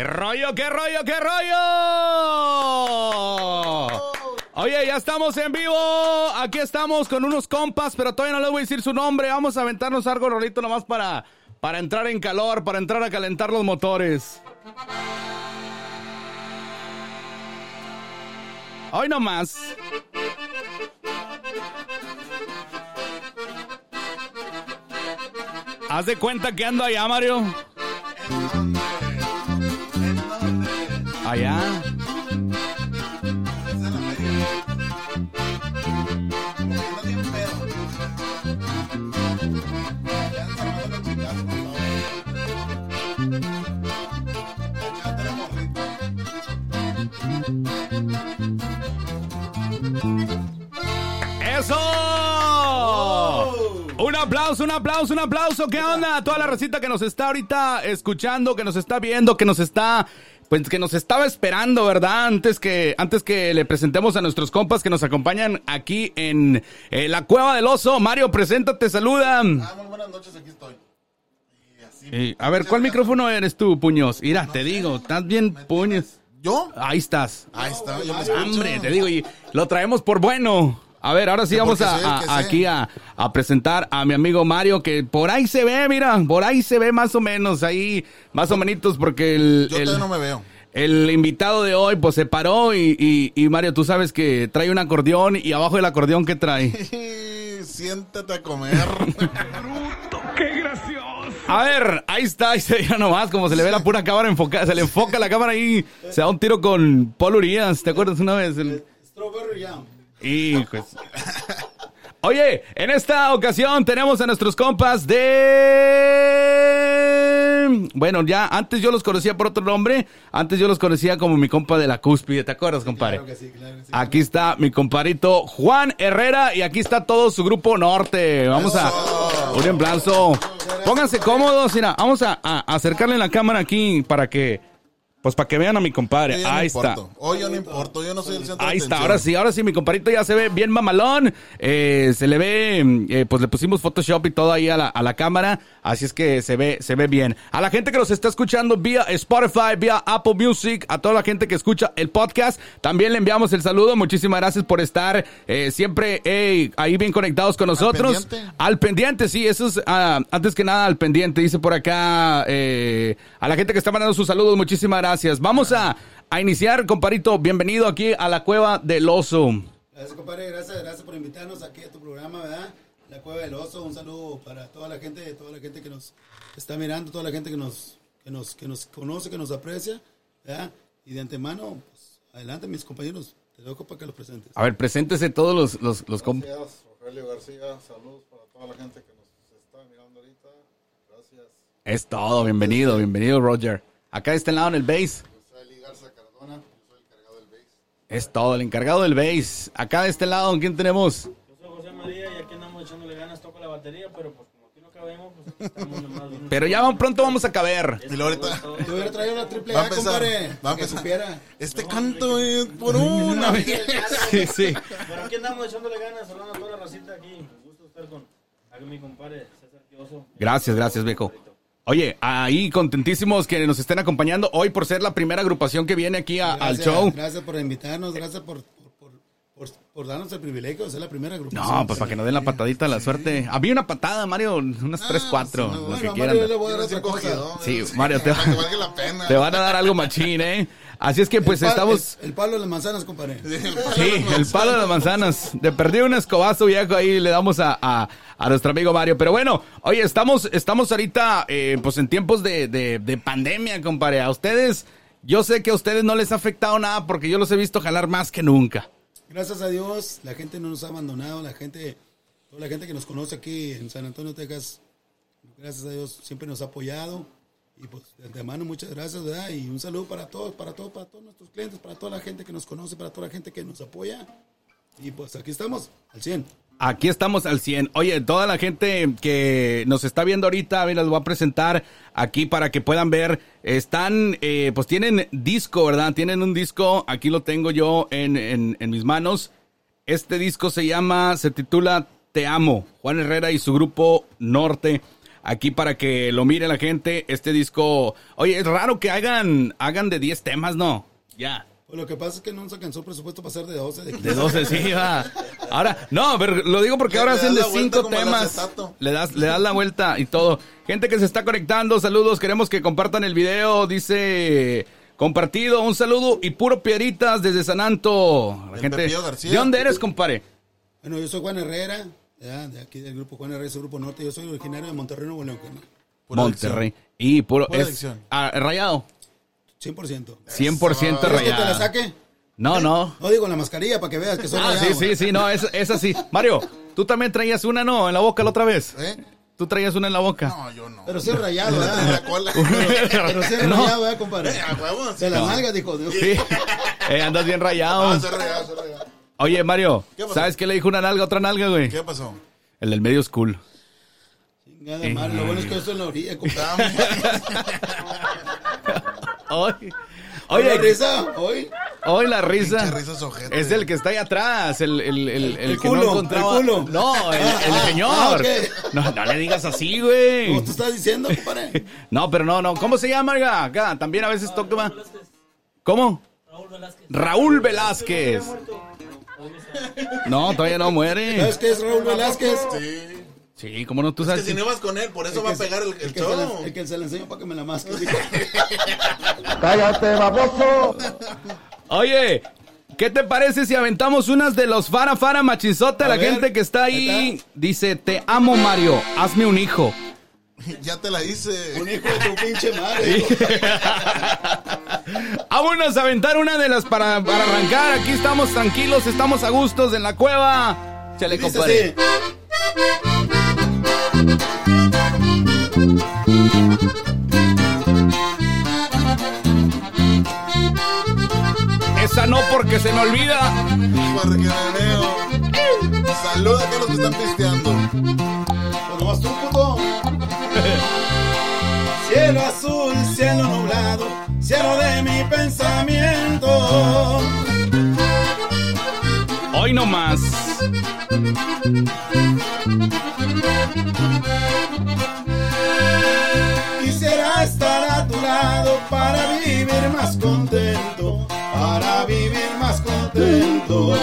¿Qué rollo, qué rollo, qué rollo? Oye, ya estamos en vivo. Aquí estamos con unos compas, pero todavía no les voy a decir su nombre. Vamos a aventarnos algo rolito nomás para, para entrar en calor, para entrar a calentar los motores. Hoy nomás. Haz de cuenta que ando allá, Mario. Allá. ¡Eso! Un aplauso, un aplauso, un aplauso. ¿Qué onda? Toda la recita que nos está ahorita escuchando, que nos está viendo, que nos está pues que nos estaba esperando, ¿verdad? Antes que, antes que le presentemos a nuestros compas que nos acompañan aquí en eh, la Cueva del Oso. Mario, preséntate, saluda. Ah, muy buenas noches, aquí estoy. Y así- Eh, a ver, ¿cuál micrófono eres tú, puños? Mira, te digo, estás bien, puños. ¿Yo? Ahí estás. Ahí está, yo me. Hombre, te digo, y lo traemos por bueno. A ver, ahora sí vamos a, sé a- aquí a, a presentar a mi amigo Mario, que por ahí se ve, mira, por ahí se ve más o menos, ahí, más o menos, porque el, Yo el, todavía no me veo. el invitado de hoy, pues se paró y, y, y Mario, tú sabes que trae un acordeón y abajo del acordeón, ¿qué trae? Siéntate a comer. A ver, ahí está, ahí se ve nomás, como se le ve la pura cámara enfocada, se le enfoca la cámara ahí, se da un tiro con Paul Urias, ¿te acuerdas una vez? El- Strawberry Jam. Y pues. Oye, en esta ocasión tenemos a nuestros compas de. Bueno, ya antes yo los conocía por otro nombre. Antes yo los conocía como mi compa de la cúspide. ¿Te acuerdas, compadre? Claro que sí, claro que sí. Aquí está mi comparito Juan Herrera y aquí está todo su grupo norte. Vamos a un aplauso. Pónganse cómodos, mira, vamos a, a acercarle la cámara aquí para que, pues para que vean a mi compadre. No Ahí está. Hoy yo no importo, yo no soy el centro Ahí de está, ahora sí, ahora sí, mi compadrito ya se ve bien mamalón. Eh, se le ve, eh, pues le pusimos Photoshop y todo ahí a la, a la cámara. Así es que se ve, se ve bien. A la gente que nos está escuchando vía Spotify, vía Apple Music, a toda la gente que escucha el podcast, también le enviamos el saludo. Muchísimas gracias por estar eh, siempre eh, ahí bien conectados con nosotros. pendiente? Al pendiente, sí, eso es ah, antes que nada al pendiente. Dice por acá eh, a la gente que está mandando sus saludos, muchísimas gracias. Vamos a, a iniciar, comparito. Bienvenido aquí a la cueva del oso. Gracias, compadre. Gracias, gracias por invitarnos aquí a tu programa, ¿verdad? La Cueva del Oso. Un saludo para toda la gente, toda la gente que nos está mirando, toda la gente que nos, que nos, que nos conoce, que nos aprecia, ¿verdad? Y de antemano, pues, adelante, mis compañeros. Te dejo para que los presentes. A ver, preséntese todos los, los, los comp- Gracias, Rogelio García. Saludos para toda la gente que nos está mirando ahorita. Gracias. Es todo, bienvenido, bienvenido, Roger. Acá de este lado en el base. Yo soy Eli Garza Cardona, yo soy el cargado del base. Es todo, el encargado del base. Acá de este lado, ¿quién tenemos? Yo soy José María y aquí andamos echándole ganas, toco la batería, pero pues como aquí no cabemos, pues estamos nomás. Pero ya va- pronto vamos a caber. Y luego ahorita Yo hubiera traído la triple a compadre. va a empezar. supiera. este canto es por una vez. Sí, sí. Pero aquí andamos echándole ganas, saludando a toda la racita aquí. Un gusto estar con mi compadre César Quioso. Gracias, gracias, viejo. Oye, ahí contentísimos que nos estén acompañando hoy por ser la primera agrupación que viene aquí a- al show. Gracias por invitarnos, gracias por, por, por, darnos el privilegio de ser la primera agrupación. No, pues para que nos den la patadita de la suerte. Había una patada, Mario, unas tres, cuatro, sí, no, lo Bueno, que a quieran. Mario le voy a dar otra bien cosa. cogido. Sí, Mario, te, Para que valga la pena. te van a dar algo machín, ¿eh? Así es que pues El estamos... El, el palo de las manzanas, compadre. Sí, el palo de las manzanas. De perdido un escobazo viejo ahí le damos a, a, a nuestro amigo Mario. Pero bueno, oye, estamos, estamos ahorita eh, pues en tiempos de, de, de pandemia, compadre. A ustedes, yo sé que a ustedes no les ha afectado nada porque yo los he visto jalar más que nunca. Gracias a Dios, la gente no nos ha abandonado, la gente, toda la gente que nos conoce aquí en San Antonio, Texas, gracias a Dios siempre nos ha apoyado. Y pues de antemano muchas gracias, ¿verdad? Y un saludo para todos, para todos, para todos nuestros clientes, para toda la gente que nos conoce, para toda la gente que nos apoya. Y pues aquí estamos, al 100. Aquí estamos al 100. Oye, toda la gente que nos está viendo ahorita, a ver, las voy a presentar aquí para que puedan ver. Están, eh, pues tienen disco, ¿verdad? Tienen un disco, aquí lo tengo yo en, en, en mis manos. Este disco se llama, se titula Te Amo, Juan Herrera y su grupo Norte. Aquí para que lo mire la gente. Este disco, oye, es raro que hagan, hagan de 10 temas, ¿no? Ya. Pues lo que pasa es que no nos alcanzó el presupuesto para hacer de 12. De 15. De 12, sí, va. Ahora, no, pero lo digo porque Le- ahora le hacen de la vuelta 5 como el temas. Le das, le das la vuelta y todo. Gente que se está conectando, saludos. Queremos que compartan el video. Dice compartido, un saludo y puro piedritas desde San Anto. La gente. ¿De dónde eres, compadre? Bueno, yo soy Juan Herrera, ya, de aquí del grupo Juan ese grupo norte. Yo soy originario de Monterrey, Nuevo León, Monterrey. Y puro. Pura es, adicción. ah, rayado. 100%. 100% ¿Quieres que te la rayado. saque? No, no. No digo la mascarilla para que veas que soy Ah, sí, rayado. sí, sí, no, es, es así. Mario, tú también traías una, ¿no? En la boca la otra vez. ¿Eh? Tú traías una en la boca. No, yo no. Pero sí es rayado, En ¿verdad? la cola. Pero sí es No. rayado, ¿verdad, compadre? Eh, sí. De las No. nalgas, dijo. Dios. Sí. Eh, andas bien rayado. Ah, se regala, se regala. Oye, Mario. ¿sabes qué le dijo una nalga a otra nalga, güey? ¿Qué pasó? El del medio es cool. Chingada madre, lo bueno es que estoy en la orilla, compadre. Oye, Oye, oye, risa, hoy. hoy la risa. Ojete. Es el que está ahí atrás, el, el, el, el El que culo, no encontraba. el culo. No, el, Ah, el ah, señor. ah, no, no le digas así, güey. ¿Cómo tú estás diciendo, compadre? No, pero no, no. ¿Cómo se llama, oiga? Acá también a veces toca. ¿Cómo? Raúl Velázquez. Raúl Velázquez. No, todavía no muere. ¿Sabes qué es Raúl Velázquez? Sí. Sí, ¿cómo no? Tú Es sabes. que si no vas con él, por eso va a pegar el, el El que, se show. el que se enseño para que me la masque. Cállate, baboso. Oye, ¿qué te parece si aventamos unas de los Fara Fara Machinzote? A La ver, gente que está ahí ahí está. dice, te amo Mario, hazme un hijo. Ya te la hice. Un hijo de tu pinche madre. Vámonos a aventar una de las para, para arrancar. Aquí estamos tranquilos, estamos a gustos en la cueva. Chale, compadre. Esa no porque se me olvida. Porque me veo. Saluda a todos los que están pisteando. Azul, cielo nublado, cielo de mi pensamiento. Hoy no más. Quisiera estar a tu lado para vivir más contento, para vivir más contento.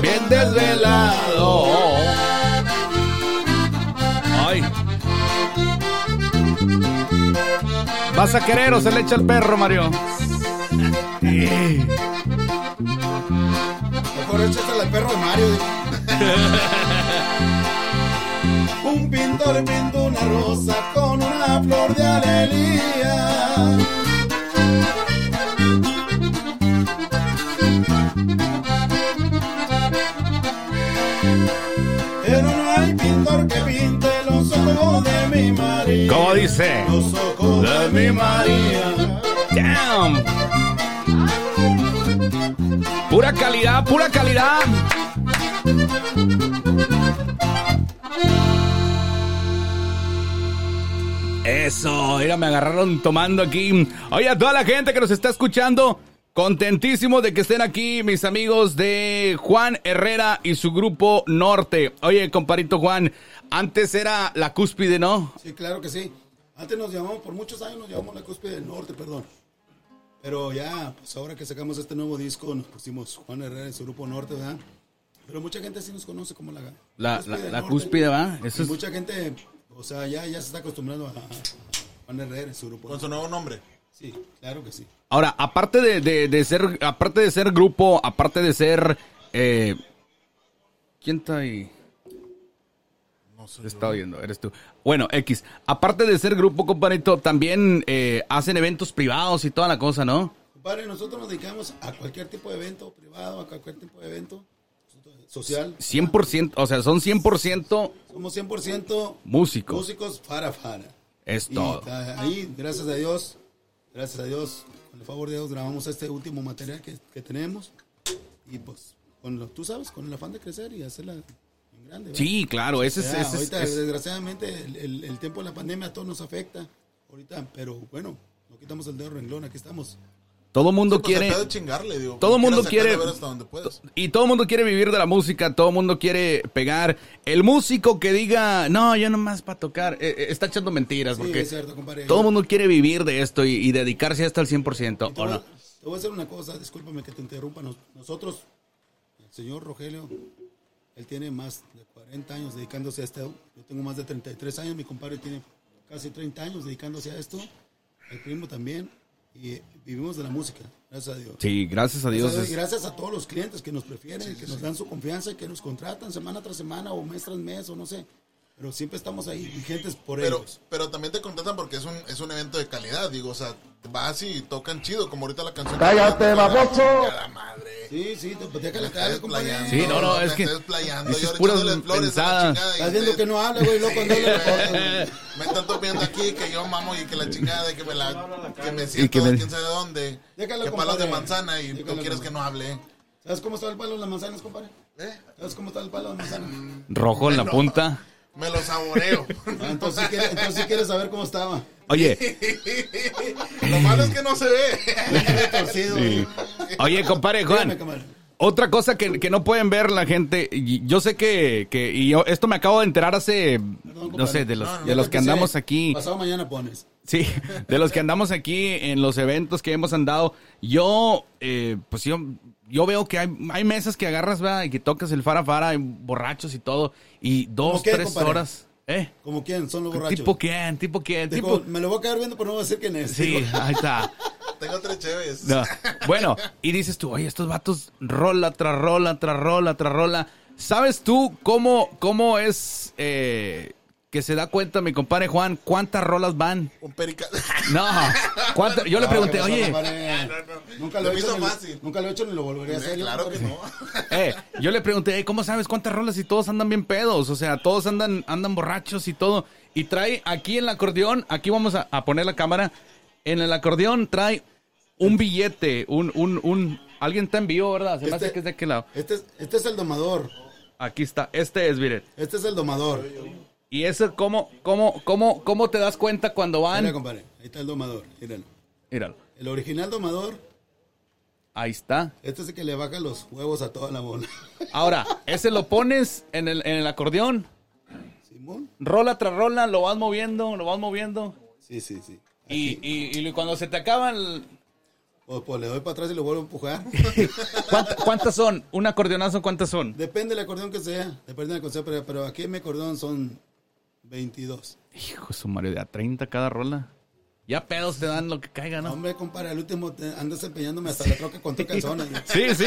Bien desvelado. Ay. ¿Vas a querer o se le echa el perro, Mario? Mejor échate al perro de Mario. Un pintor pintó una rosa con una flor de alegría. ¿Cómo dice? Los ojos de mi María. Damn. Pura calidad, pura calidad. Eso, mira, me agarraron tomando aquí. Oye, a toda la gente que nos está escuchando, contentísimo de que estén aquí mis amigos de Juan Herrera y su grupo Norte. Oye, comparito Juan, antes era la cúspide, ¿no? Sí, claro que sí. Antes nos llamamos, por muchos años nos llamamos la cúspide del norte, perdón. Pero ya, pues ahora que sacamos este nuevo disco, nos pusimos Juan Herrera y su grupo norte, ¿verdad? Pero mucha gente sí nos conoce como la, La, la, del la norte. cúspide, Y es... mucha gente, o sea, ya, ya se está acostumbrando a, a Juan Herrera y su grupo. Con su nuevo nombre. Sí, claro que sí. Ahora, aparte de, de- de ser, aparte de ser grupo, aparte de ser, eh, ¿quién está ahí? No sé. Te está oyendo, eres tú. Bueno, X. Aparte de ser grupo, compadrito, también eh, hacen eventos privados y toda la cosa, ¿no? Compadre, nosotros nos dedicamos a cualquier tipo de evento privado, a cualquier tipo de evento. social. 100%, o sea, son 100% Somos 100% músicos. músicos para para. Es todo. ah, ahí, gracias a Dios, gracias a Dios, con el favor de Dios, grabamos este último material que, que tenemos. Y pues, con lo, tú sabes, con el afán de crecer y hacerla en grande. ¿verdad? Sí, claro, ese es... Ya, ese es- ahorita, es- desgraciadamente, el, el- el tiempo de la pandemia a todos nos afecta. Ahorita, pero bueno, no quitamos el dedo renglón, aquí estamos. Todo mundo Pues el quiere... chingarle, digo. Todo mundo quiere- ver hasta donde puedas. Y todo el mundo quiere vivir de la música, todo el mundo quiere pegar. El músico que diga, no, yo nomás para tocar, eh, eh, está echando mentiras, Sí, porque es cierto, compadre. todo el mundo quiere vivir de esto y, y dedicarse hasta al 100%, Y te, ¿o voy, no? te voy a hacer una cosa, discúlpame que te interrumpa. Nos- Nosotros, el señor Rogelio, él tiene más de 40 años dedicándose a esto. Yo tengo más de 33 años, mi compadre tiene casi 30 años dedicándose a esto. El primo también. Y vivimos de la música, gracias a Dios. Sí, gracias a Dios. Gracias, a es- Dios, y gracias a todos los clientes que nos prefieren, que nos dan su confianza y que nos contratan semana tras semana o mes tras mes o no sé. Pero siempre estamos ahí vigentes por Pero, ellos. pero también te contratan porque es un, es un evento de calidad, digo, o sea, vas y tocan chido, como ahorita la canción. Cállate, baboso. la madre. Sí, sí, te, estás compadre. desplayando, Sí, no, no, es que dices puras la pensadas. Estás viendo que no habla, güey, loco, no le importa, güey. Me están topiando aquí que yo mamo y que la chingada y que me la que me siento que me- de quién sabe dónde. Déjalo, que palos de manzana y tú quieres que no hable. ¿Sabes cómo está el palo de las manzanas, compadre? ¿Eh? ¿Sabes cómo está el palo de las manzanas? Rojo en la No. punta. Me lo saboreo. Ah, entonces, sí quiere- entonces quieres saber cómo estaba. Oye, lo malo es que no se ve. Torcido. sí. oye, compadre Juan. Otra cosa que, que no pueden ver la gente, y yo sé que, que y yo esto me acabo de enterar hace, no compadre. sé, de los, No, no, de los que andamos aquí. Pasado mañana pones. Sí, de los que andamos aquí en los eventos que hemos andado, yo, eh, pues yo, yo veo que hay, hay mesas que agarras, ¿verdad? Y que tocas el fara fara, y borrachos y todo, y dos, qué, tres compadre? horas, ¿eh? ¿Como quién? Son los borrachos. ¿Tipo quién? ¿Tipo quién? Tipo... me lo voy a quedar viendo, pero no voy a decir quién es. Sí, Digo, ahí está. Tengo tres cheves. No. Bueno, y dices tú, oye, estos vatos rola tras rola, tras rola, tras rola. ¿Sabes tú cómo, cómo es eh, que se da cuenta mi compadre Juan cuántas rolas van? Un perica. No, yo le no, pregunté, ¿qué pasó, oye, compadre? Nunca lo he hecho. ni- fácil. Nunca lo he hecho ni lo volvería a hacer. claro que no. Eh, yo le pregunté, "Ey, ¿cómo sabes cuántas rolas y todos andan bien pedos? O sea, todos andan, andan borrachos y todo. Y trae aquí en el acordeón, aquí vamos a, a poner la cámara. En el acordeón trae un billete, un, un, un, alguien está en vivo, ¿verdad? Se me hace Este- que es de aquel lado. Este es, este es el domador. Aquí está, este es, mire. Este es el domador. Y eso, ¿cómo, cómo, cómo, cómo te das cuenta cuando Mira, van? compadre. Ahí está el domador. Míralo. Míralo. El original domador, Ahí está. este es el que le baja los huevos a toda la bola. Ahora, ese lo pones en el, en el acordeón, Simón. rola tras rola, lo vas moviendo, lo vas moviendo. Sí, sí, sí. Y, y, y cuando se te acaban, O pues le doy para atrás y lo vuelvo a empujar. ¿cuánta- ¿cuántas son? Un acordeonazo, ¿cuántas son? Depende del acordeón que sea. Depende del acordeón, pero, pero aquí en mi acordeón son 22. Hijo su Mario, de a 30 cada rola. Ya pedos te dan lo que caiga, ¿no? Hombre, compadre, al último te andas empeñándome hasta la troca con tu calzona. Sí, sí,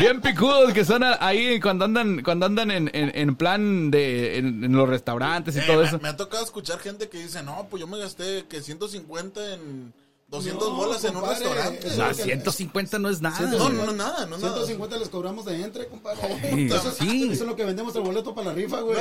bien picudos que son ahí cuando andan, cuando andan en, en, en plan de en, en los restaurantes y Eh, todo me, eso. me ha tocado escuchar gente que dice, no, pues yo me gasté que 150 en 200 No, bolas en un restaurante. O sea, es lo que- 150 no es nada. No, güey. no, no, nada, no, nada. 150 les cobramos de entre, compadre. Sí, Eso, sí. eso es lo que vendemos el boleto para la rifa, güey.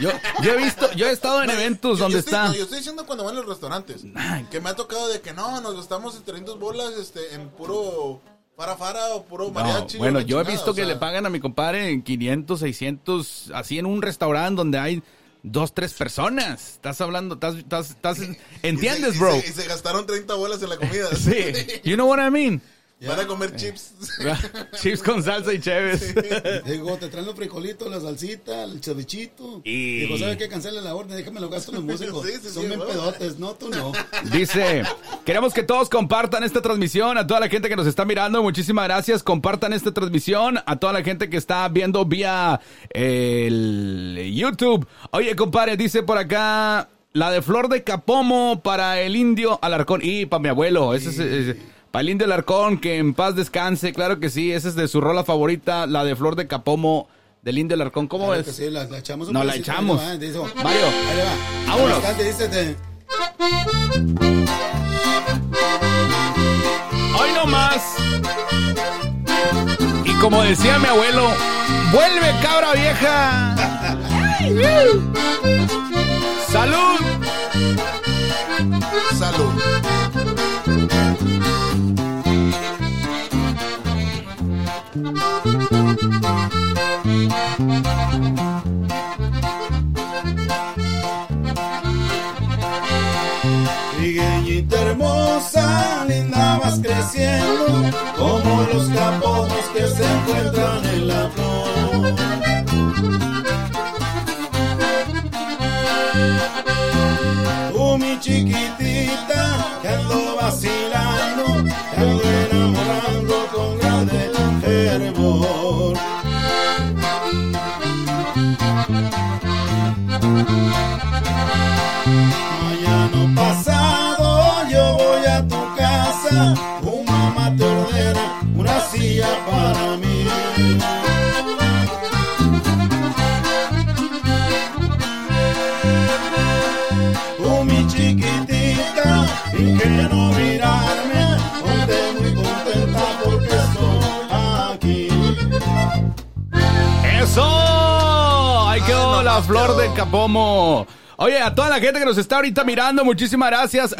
Yo, yo he visto, yo he estado en No, eventos yo- donde yo estoy- está. no, yo estoy diciendo cuando van a los restaurantes. Que me ha tocado de que no, nos gastamos 300 bolas este, en puro fara fara o puro No, mariachi. bueno, yo he visto o que le pagan a mi compadre en 500, 600, así en un restaurante donde hay dos, tres personas. Estás hablando, estás, estás, ¿entiendes, y bro? Se, y se gastaron 30 bolas en la comida. Sí, you know what I mean? Van a comer chips. Chips con salsa y chéves. Digo, te traen los frijolitos, la salsita, el cevichito. Y- Digo, ¿sabes qué? Cancela la orden, déjame lo gasto en los músicos. Sí, sí, Son sí, bien pedotes, no, tú no. Dice, queremos que todos compartan esta transmisión, a toda la gente que nos está mirando, muchísimas gracias, compartan esta transmisión, a toda la gente que está viendo vía el YouTube. Oye, compadre, dice por acá, la de Flor de Capomo para el indio Alarcón, y para mi abuelo, ese es... es- para el indio Alarcón, que en paz descanse, claro que sí, esa es de su rola favorita, la de Flor de Capomo del indio. ¿Cómo Claro es? que sí, la, la echamos un No, la echamos. ahí le va, Mario, ahí vámonos. Hoy no más. Y como decía mi abuelo, vuelve cabra vieja. Salud. Salud. Trigueñita hermosa, linda vas creciendo, como los capojos que se encuentran en la flor. Tú mi chiquitita, que ando vacilando, La flor del capomo. Oye, a toda la gente que nos está ahorita mirando, muchísimas gracias.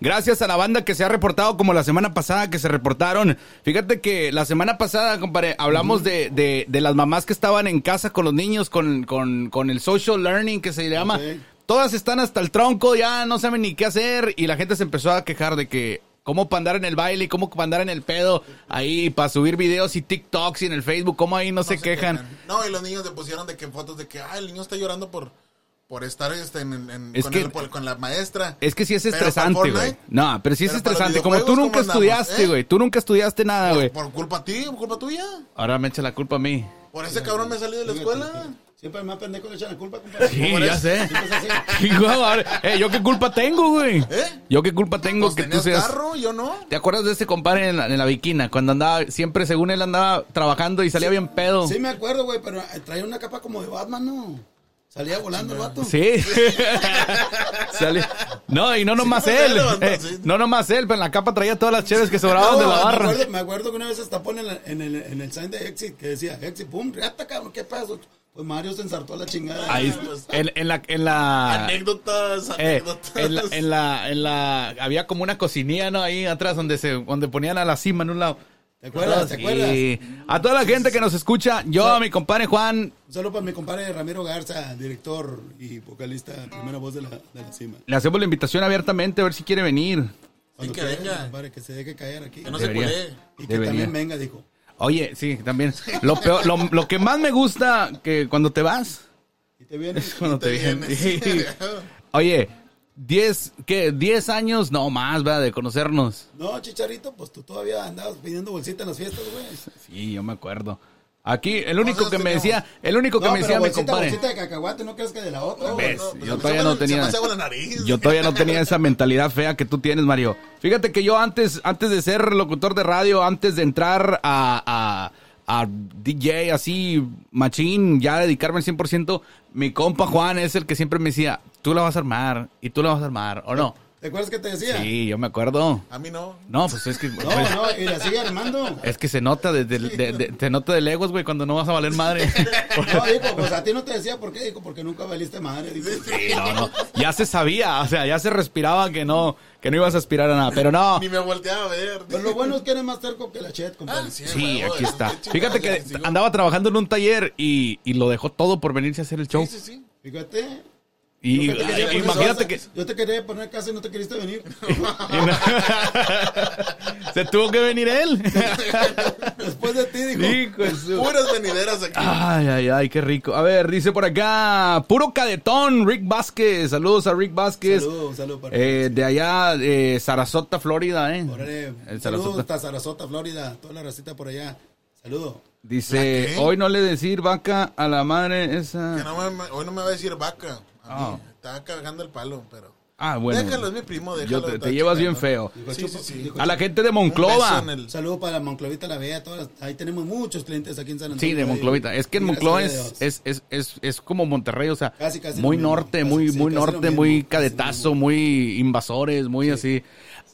Gracias a la banda que se ha reportado como la semana pasada que se reportaron. Fíjate que la semana pasada, compadre, hablamos de, de, de las mamás que estaban en casa con los niños, con, con, con el social learning que se llama. Todas están hasta el tronco, ya no saben ni qué hacer. Y la gente se empezó a quejar de que cómo para andar en el baile y cómo para andar en el pedo ahí, para subir videos y TikToks y en el Facebook, cómo ahí no, se, quejan. No, y los niños le pusieron de que fotos de que, ah, el niño está llorando por, por estar este, en, en- en- Es con, que- el- por- con la maestra. Es que sí es estresante, güey. No, pero sí es Pero estresante. Como tú nunca ¿cómo andamos, estudiaste, eh? güey. Tú nunca estudiaste nada, güey. Por culpa ti, por culpa tuya. Ahora me echa la culpa a mí. Por ese cabrón me salí de la escuela. Siempre más pendejo le echan la culpa, compadre. Sí, ¿Cómo ya sé. Siempre es así. Hijo, ahora, eh, ¿Yo qué culpa tengo, güey? ¿Eh? ¿Yo qué culpa tengo Pues que tú seas... carro, yo no. ¿Te acuerdas de ese compadre en la, en la viquina? Cuando andaba, siempre según él andaba trabajando y salía bien pedo. Sí me acuerdo, güey, pero eh, traía una capa como de Batman, ¿no? Salía volando el vato. Sí. Salía- No, y no nomás él. eh, sí. no nomás él, pero en la capa traía todas las cheves que sobraban de la barra. Me acuerdo, me acuerdo que una vez hasta pone en, el, en el sign de Exit que decía Exit, pum, riata, cabrón, ¿qué pasó? Pues Mario se ensartó a la chingada. Ahí, en, en la, en la, Anécdotas, Eh, anécdotas. en, la, en la, en la, había como una cocinilla, ¿no? Ahí atrás donde se, donde ponían a la cima en un lado. ¿Te acuerdas? ¿Te Sí. acuerdas? A toda la gente que nos escucha, yo, a mi compadre Juan, Un saludo para mi compadre Ramiro Garza, director y vocalista, primera voz de la, de la cima. le hacemos la invitación abiertamente a ver si quiere venir. Cuando que quiera, venga. compadre, que se deje caer aquí. Que no Debería. se culee. y que debería. también venga, dijo. Oye, sí, también. Lo peor, lo, lo que más me gusta que cuando te vas, Y te viene. es cuando te, te vienes. vienes. Oye, 10, ¿qué? 10 años, no más, ¿verdad? De conocernos. No, chicharito, pues tú todavía andabas pidiendo bolsita en las fiestas, güey. Sí, yo me acuerdo. Aquí, el único ¿Cuántos que me decía, el único que me decía mi compadre. bolsita de cacahuate, no crees que de la otra. ¿Ves? No, yo todavía no tenía. Yo todavía no tenía esa mentalidad fea que tú tienes, Mario. Fíjate que yo antes, antes de ser locutor de radio, antes de entrar a, a, a DJ así, machín, ya dedicarme al 100%, mi compa Juan es el que siempre me decía, tú la vas a armar, y tú la vas a armar, ¿o no? ¿Te acuerdas que te decía? Sí, yo me acuerdo. A mí no. No, pues es que... No, no, y la sigue armando. Es que se nota desde el- de, de- te nota de legos, güey, cuando no vas a valer madre. No, dijo, pues a ti no te decía por qué, dijo, porque nunca valiste madre. Sí, no, no. Ya se sabía, o sea, ya se respiraba que no, que no ibas a aspirar a nada, pero no. Ni me volteaba a ver. Pero lo bueno es que eres más terco que la chet, compadre. Ah, sí, aquí es- está. Fíjate que andaba trabajando en un taller y, y lo dejó todo por venirse a hacer el show. Sí, sí, sí. Fíjate. Y yo te quería ay, poner imagínate que Yo te quería poner casa y no te queriste venir. se tuvo que venir él. Después de ti, dijo. Hijo Puras venideras aquí. Ay, ay, ay, qué rico. A ver, dice por acá, puro cadetón, Rick Vázquez. Saludos a Rick Vázquez. Saludos, saludos para Eh, de allá, de Sarasota, Florida, ¿eh? Órale, El saludos Sarasota. hasta Sarasota, Florida. Toda la racita por allá. Saludos. Dice, hoy no le decir vaca a la madre esa. Que no me- hoy no me va a decir vaca. Mí. Ah. Estaba cagando el palo, pero. Ah, bueno. Déjalo, es mi primo, Yo déjalo. te, está te llevas bien feo. Dijo, Sí, chupa- sí, sí. dijo, A la gente de Monclova. el- Saludos para Monclovita la. Todas, ahí tenemos muchos clientes aquí en San Antonio. Sí, de Monclovita. Es que en Monclova es, es, es, es, es como Monterrey, o sea, Casi, casi muy norte, Casi, muy, sí, muy norte, mismo, muy cadetazo, muy invasores, muy así.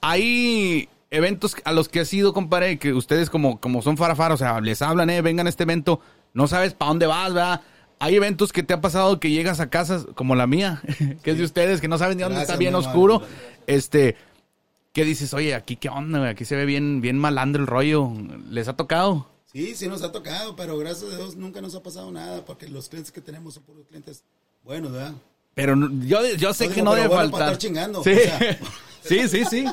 Ahí, eventos a los que has ido, compadre, que ustedes como, como son farafar, o sea, les hablan, eh, vengan a este evento, no sabes para dónde vas, ¿verdad? Hay eventos que te ha pasado que llegas a casas como la mía, que es de ustedes, que no saben de dónde Gracias, está bien oscuro. Este, que dices, oye, aquí qué onda, güey? Aquí se ve bien, bien malandro el rollo. ¿Les ha tocado? Sí, sí nos ha tocado, pero gracias a Dios nunca nos ha pasado nada, porque los clientes que tenemos son puros clientes buenos, ¿verdad? Pero no- yo, yo sé No que digo, no debe bueno faltar. estar chingando, Sí. o sea. sí, sí, sí.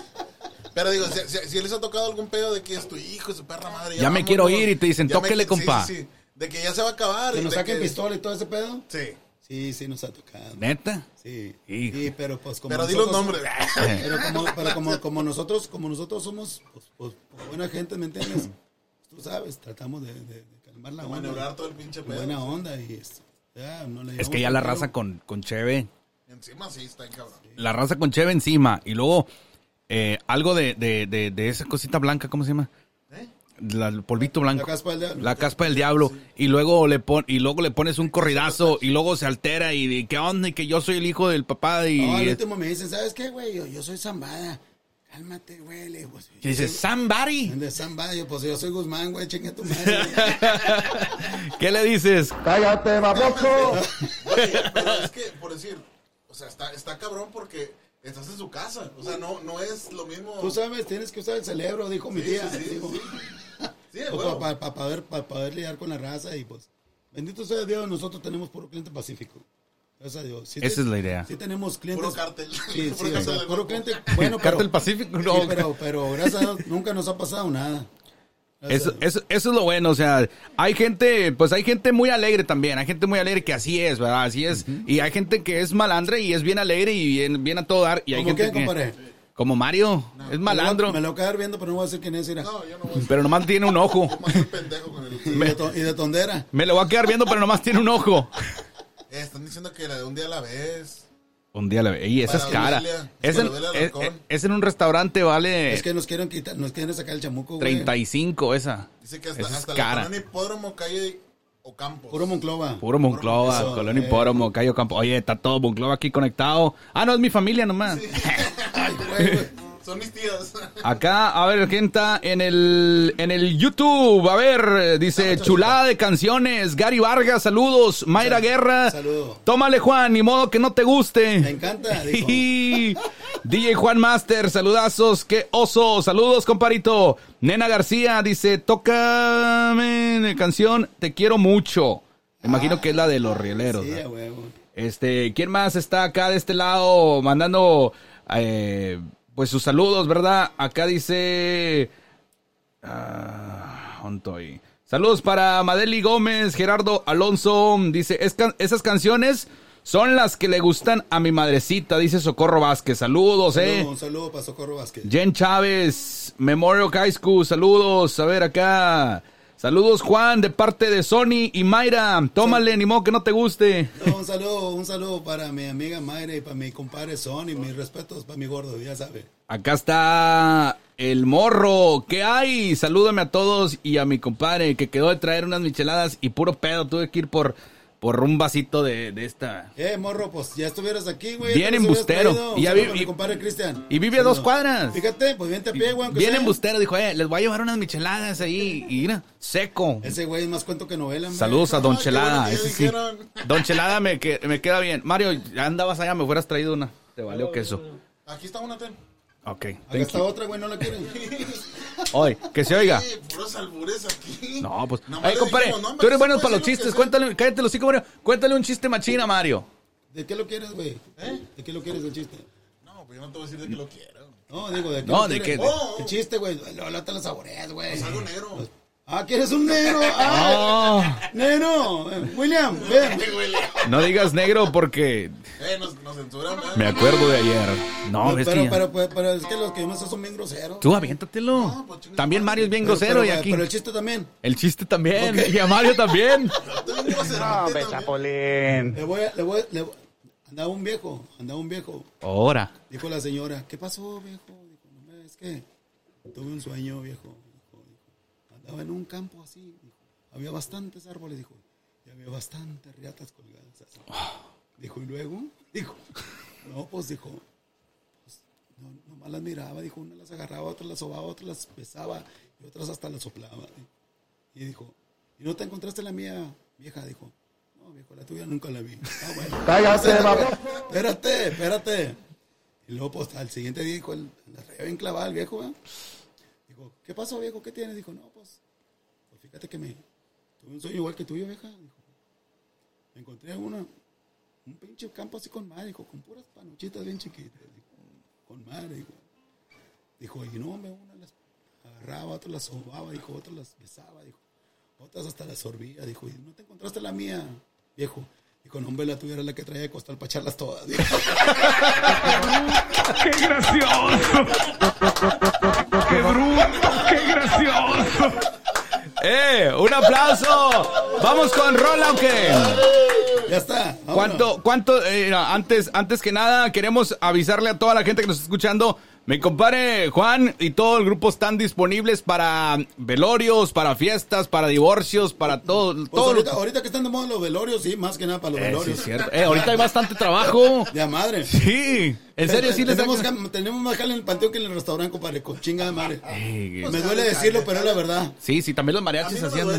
Pero digo, si, si- si les ha tocado algún pedo de que es tu hijo, su perra madre. Ya me quiero ir y te dicen, me "Tóquele, sí, compa". sí, sí. De que ya se va a acabar. Que y nos de saquen que- pistola y todo ese pedo. Sí. Sí, sí nos ha tocado. ¿Neta? Sí. Hijo. Sí, pero pues como Pero di los nosotros- nombres. Pero como, pero como, como nosotros, como nosotros somos pues, pues, buena gente, ¿me entiendes? Tú sabes, tratamos de, de- de calmar la De onda. maniobrar todo el pinche pedo. buena onda y es, ya, no le Es que ya la raza con, con Cheve, Encima sí está en cabrón. la raza con Cheve encima y luego eh, algo de, de, de, de esa cosita blanca, ¿cómo se llama? La- el polvito blanco. La caspa del diablo. La caspa del diablo. Y luego le pon, y luego le pones un corridazo y luego se altera y, de, qué onda y que yo soy el hijo del papá y, No, al y último me dicen, ¿sabes qué, güey? Yo, yo soy Zambada. Cálmate, güey. Le pues, yo dices, soy- somebody. De Zambada, yo, pues yo soy Guzmán, güey, chingue tu madre. ¿Qué le dices? Oye, pero es que, por decir, o sea, está, está cabrón porque estás en su casa. O sea, no, no es lo mismo. Tú sabes, tienes que usar el cerebro, dijo mi Sí, tía. sí, Dijo, sí. Sí, para huevo. poder, pa poder lidiar con la raza y pues, bendito sea Dios, nosotros tenemos puro cliente pacífico. Gracias a Dios. Sí Esa te- es la idea. Sí tenemos clientes. Puro cártel. Sí, Puro sí, o sea, puro cliente. Bueno, pero, Cártel Pacífico, no. sí, pero, pero gracias a Dios nunca nos ha pasado nada. Eso, eso, eso es lo bueno, o sea, hay gente, pues hay gente muy alegre también, hay gente muy alegre que así es, ¿verdad? Así es. Y hay gente que es malandra y es bien alegre y bien, bien a todo dar. Y hay ¿Cómo gente qué, que, compadre? como Mario, es malandro, Me lo voy a quedar viendo, pero no voy a decir quién es. Mira. No, yo no voy a pero nomás tiene un ojo. Más soy pendejo con el. Y, de y de tondera. Me lo voy a quedar viendo, pero nomás tiene un ojo. Eh, están diciendo que la de un día a la vez. Un día le Y esa es cara. Es en, es, es en un restaurante, vale Es que nos quieren quitar, nos quieren sacar el chamuco, güey. 35 esa. Dice que hasta, Esa es hasta cara. la colonia Hipódromo, calle Ocampos. Puro Monclova. Puro Monclova, Eso, Colonia eh. Hipódromo, Cayo Campo. Oye, está todo Monclova aquí conectado. Ah, no, es mi familia nomás. Ay, güey, güey. Son mis tías. Acá, a ver, ¿quién está en el, en el YouTube? A ver, eh, dice chulada de canciones. Gary Vargas, saludos. Mayra Guerra. saludo. Tómale, Juan, ni modo que no te guste. Me encanta, dijo. DJ Juan Master, saludazos, qué oso, saludos, comparito. Nena García dice, tócame canción Te quiero mucho. Me imagino que es la de los rieleros. Sí, ¿no? Este, ¿quién más está acá de este lado mandando eh, pues sus saludos, verdad? Acá dice ah. Saludos para Madeli Gómez, Gerardo Alonso, dice, "Es can- esas canciones son las que le gustan a mi madrecita, dice Socorro Vázquez. Saludos, eh. Saludo, un saludo para Socorro Vázquez. Jen Chávez, Memorial School, saludos, a ver acá. Saludos Juan, de parte de Sony y Mayra. Tómale, ni modo que no te guste. No, un saludo, un saludo para mi amiga Mayra y para mi compadre Sony. Mis respetos para mi gordo, ya sabe. Acá está el morro. ¿Qué hay? Salúdame a todos y a mi compadre que quedó de traer unas micheladas y puro pedo. Tuve que ir por, por un vasito de, de esta. Eh, morro, pues ya estuvieras aquí, güey. Bien te embustero. Y ya Un saludo vi- para y- mi compadre Cristian. y vive a dos cuadras. Fíjate, pues vente a pie, güey. Bien embustero. Dijo, eh, les voy a llevar unas micheladas ahí. Y mira, seco. Ese güey es más cuento que novela, hombre. Saludos a Don Ay, qué Chelada. ese sí. Don Chelada me, que- me queda bien. Mario, ya andabas allá, me hubieras traído una. Te valió queso. Aquí está una ten. Ok. Acá está you. otra, güey, no la quieren. Oye, que se oiga. Puros albures aquí. No, pues. Ay, compadre, no, tú eres bueno para los lo que chistes. sea. Cuéntale, cállate los hocico, Mario. Cuéntale un chiste machina, Mario. ¿De qué lo quieres, güey? ¿Eh? ¿De qué lo quieres el chiste? No, pues yo no te voy a decir de que lo quiero. No, digo, ¿de qué No, lo ¿de quieres? qué? Oh, El chiste, güey. No, no te lo saboreas, güey. Pues algo negro. Ah, ¿quieres un negro? ¡Ah! Oh, ¡Negro! Eh, William, ven. no digas negro porque Eh, nos, nos censuran, ¿verdad? me acuerdo de ayer. No, pero, ves pero, que- pero, pero, pero es que los que más son bien groseros. Tú aviéntatelo. No, pues, también. Mario es bien Pero- grosero pero, y aquí. Pero el chiste también. El chiste también. Y a Mario también. Groserote también. Le voy a, le voy, a- le voy- Andaba un viejo, andaba un viejo. Ahora. Dijo la señora, ¿qué pasó, viejo? Dijo, no me, es que tuve un sueño, viejo. Andaba en un campo así, dijo, había bastantes árboles, dijo, y había bastantes riatas colgadas así. Dijo, y luego, dijo, no, pues dijo, pues, no, nomás las miraba, dijo, una las agarraba, otras las sobaba, otras las besaba y otras hasta las soplaba. Y dijo, ¿y no te encontraste la mía, vieja? Dijo, no, viejo, la tuya nunca la vi. Ah, bueno. Cállate, Espérate, Espérate, espérate. Y luego, pues, al siguiente día, dijo, la traía bien clavada el viejo, ¿verdad? ¿Qué pasó, viejo? ¿Qué tienes? Dijo, no, pues, pues fíjate que me tuve un sueño igual que tuyo, vieja. Dijo, me encontré una, un pinche campo así con madre, dijo, con puras panuchitas bien chiquitas, dijo, con madre, dijo. Dijo, y no, hombre, una las agarraba, otra las sobaba, dijo, otra las besaba, dijo, otras hasta las sorbía, dijo, y no te encontraste la mía, viejo. Dijo, no, hombre, la tuya la que traía de costal para echarlas todas. ¡Qué gracioso! ¡Qué bruto! ¡Qué gracioso! ¡Eh! ¡Un aplauso! ¡Vamos con Rola, aunque! Ya está. vámonos. ¿Cuánto, cuánto, eh, antes, antes que nada, queremos avisarle a toda la gente que nos está escuchando. Mi compadre Juan y todo el grupo están disponibles para velorios, para fiestas, para divorcios, para todo. Pues todo lo- ahorita, que están de moda los velorios, sí, más que nada para los Eh, sí, velorios. es cierto. Eh, ahorita hay bastante trabajo. De madre. Sí. En serio, sí les tenemos, tenemos más jale en el panteón que en el restaurante, compadre, con chinga de madre. Eh, Me duele decirlo, pero es la verdad. Sí, sí, también los mariachis no hacían.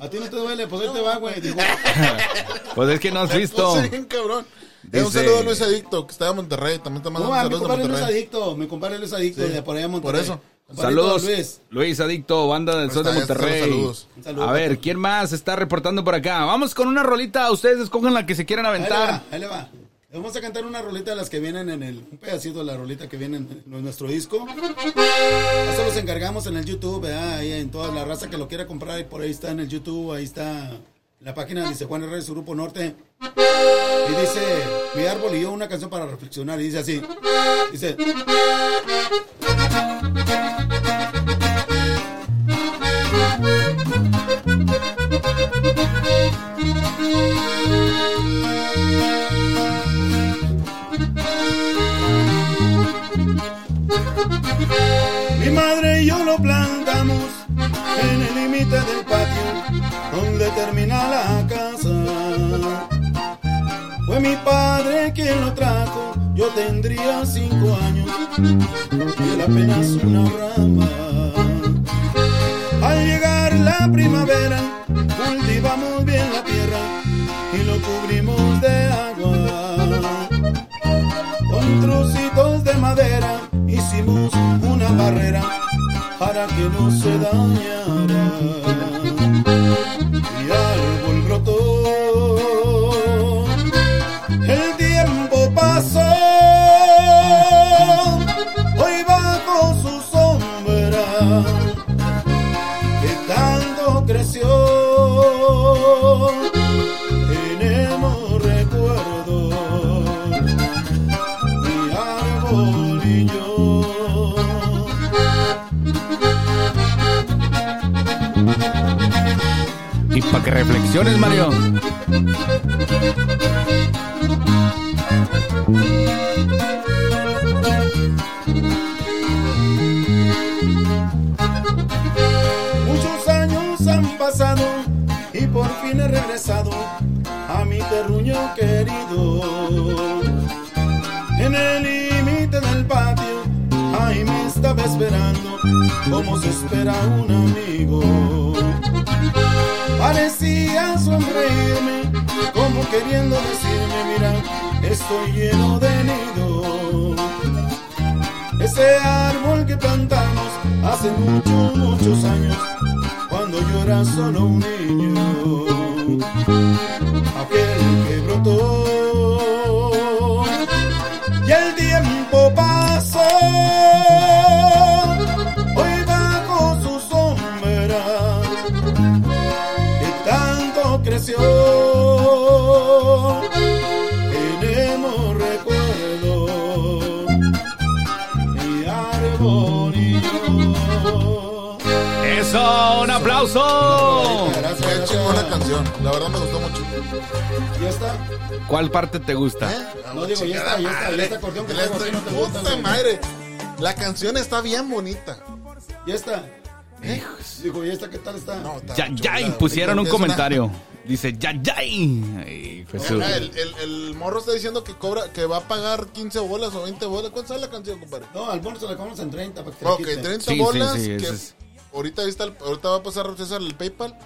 A ti no te duele, pues ahí te va, güey. Pues es que no has visto. Bien cabrón. Eh, un Dice- saludo a Luis Adicto, que está en Monterrey. También te mando no, a mi saludos de compadre Luis Monterrey. Adicto, mi compadre Luis Adicto, Sí, de por allá de por Monterrey. eso. Compadrito Saludos, Luis. Luis. Adicto, banda del Sol de Monterrey. saludos. Un saludo, A ver. ¿quién más está reportando por acá? Vamos con una rolita. Ustedes escogen la que se quieran Ahí le aventar. va, ahí le va. Vamos a cantar una rolita de las que vienen en el. Un pedacito de la rolita que viene en, en nuestro disco. Eso los encargamos en el YouTube, ¿verdad? Ahí en toda la raza que lo quiera comprar. Y por ahí está en el YouTube, ahí está. La página dice Juan Herrera y su grupo norte. Y dice: Mi árbol y yo, una canción para reflexionar. Y dice así: Dice. Mi madre y yo lo plantamos en el límite del patio donde termina la casa. Fue mi padre quien lo trajo, yo tendría cinco años y él apenas una rama. Al llegar la primavera, cultivamos bien la tierra y lo cubrimos de agua. Con trocitos de madera hicimos una barrera para que no se dañara. Reflexiones, Mario. Muchos años han pasado y por fin he regresado a mi terruño querido. En el límite del patio, ahí me estaba esperando como se espera un amigo. Parecía sonreírme como queriendo decirme, mira, estoy lleno de nido. Ese árbol que plantamos hace muchos, muchos años, cuando yo era solo un niño. Aplauso! Gracias, Qué chingona canción. La verdad me gustó mucho. Ya está. ¿Cuál parte te gusta? ¿Eh? No digo, ya está, ya está, ya está acordeón que La traigo aquí, no te gusta, puta madre. La canción está bien bonita. Ya está. Dijo, ¿y esta qué tal está? No, está Ya, ya impusieron un. Es una- comentario. Dice, ya, ya. Ay, Jesús. Ah, el, el, el morro está diciendo que cobra, que va a pagar 15 bolas o 20 bolas. ¿Cuánto sale la canción, compadre? No, al bono se la compramos en 30 para que Ok, quiten. 30 Sí, sí, bolas. sí, que ese es- ahorita, ahí está el- ahorita va a pasar César el PayPal.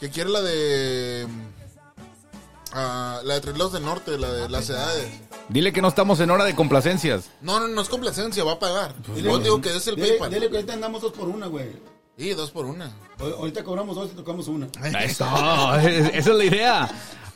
Que quiere la de. ah, la de Tres Lados del Norte, la de las edades. Dile que no estamos en hora de complacencias. No, no, no es complacencia, va a pagar. Dile- Yo digo que es el dile, PayPal. dile que ahorita andamos dos por una, güey. Sí, dos por una. Ahorita cobramos dos y tocamos una. Eso, esa es la idea.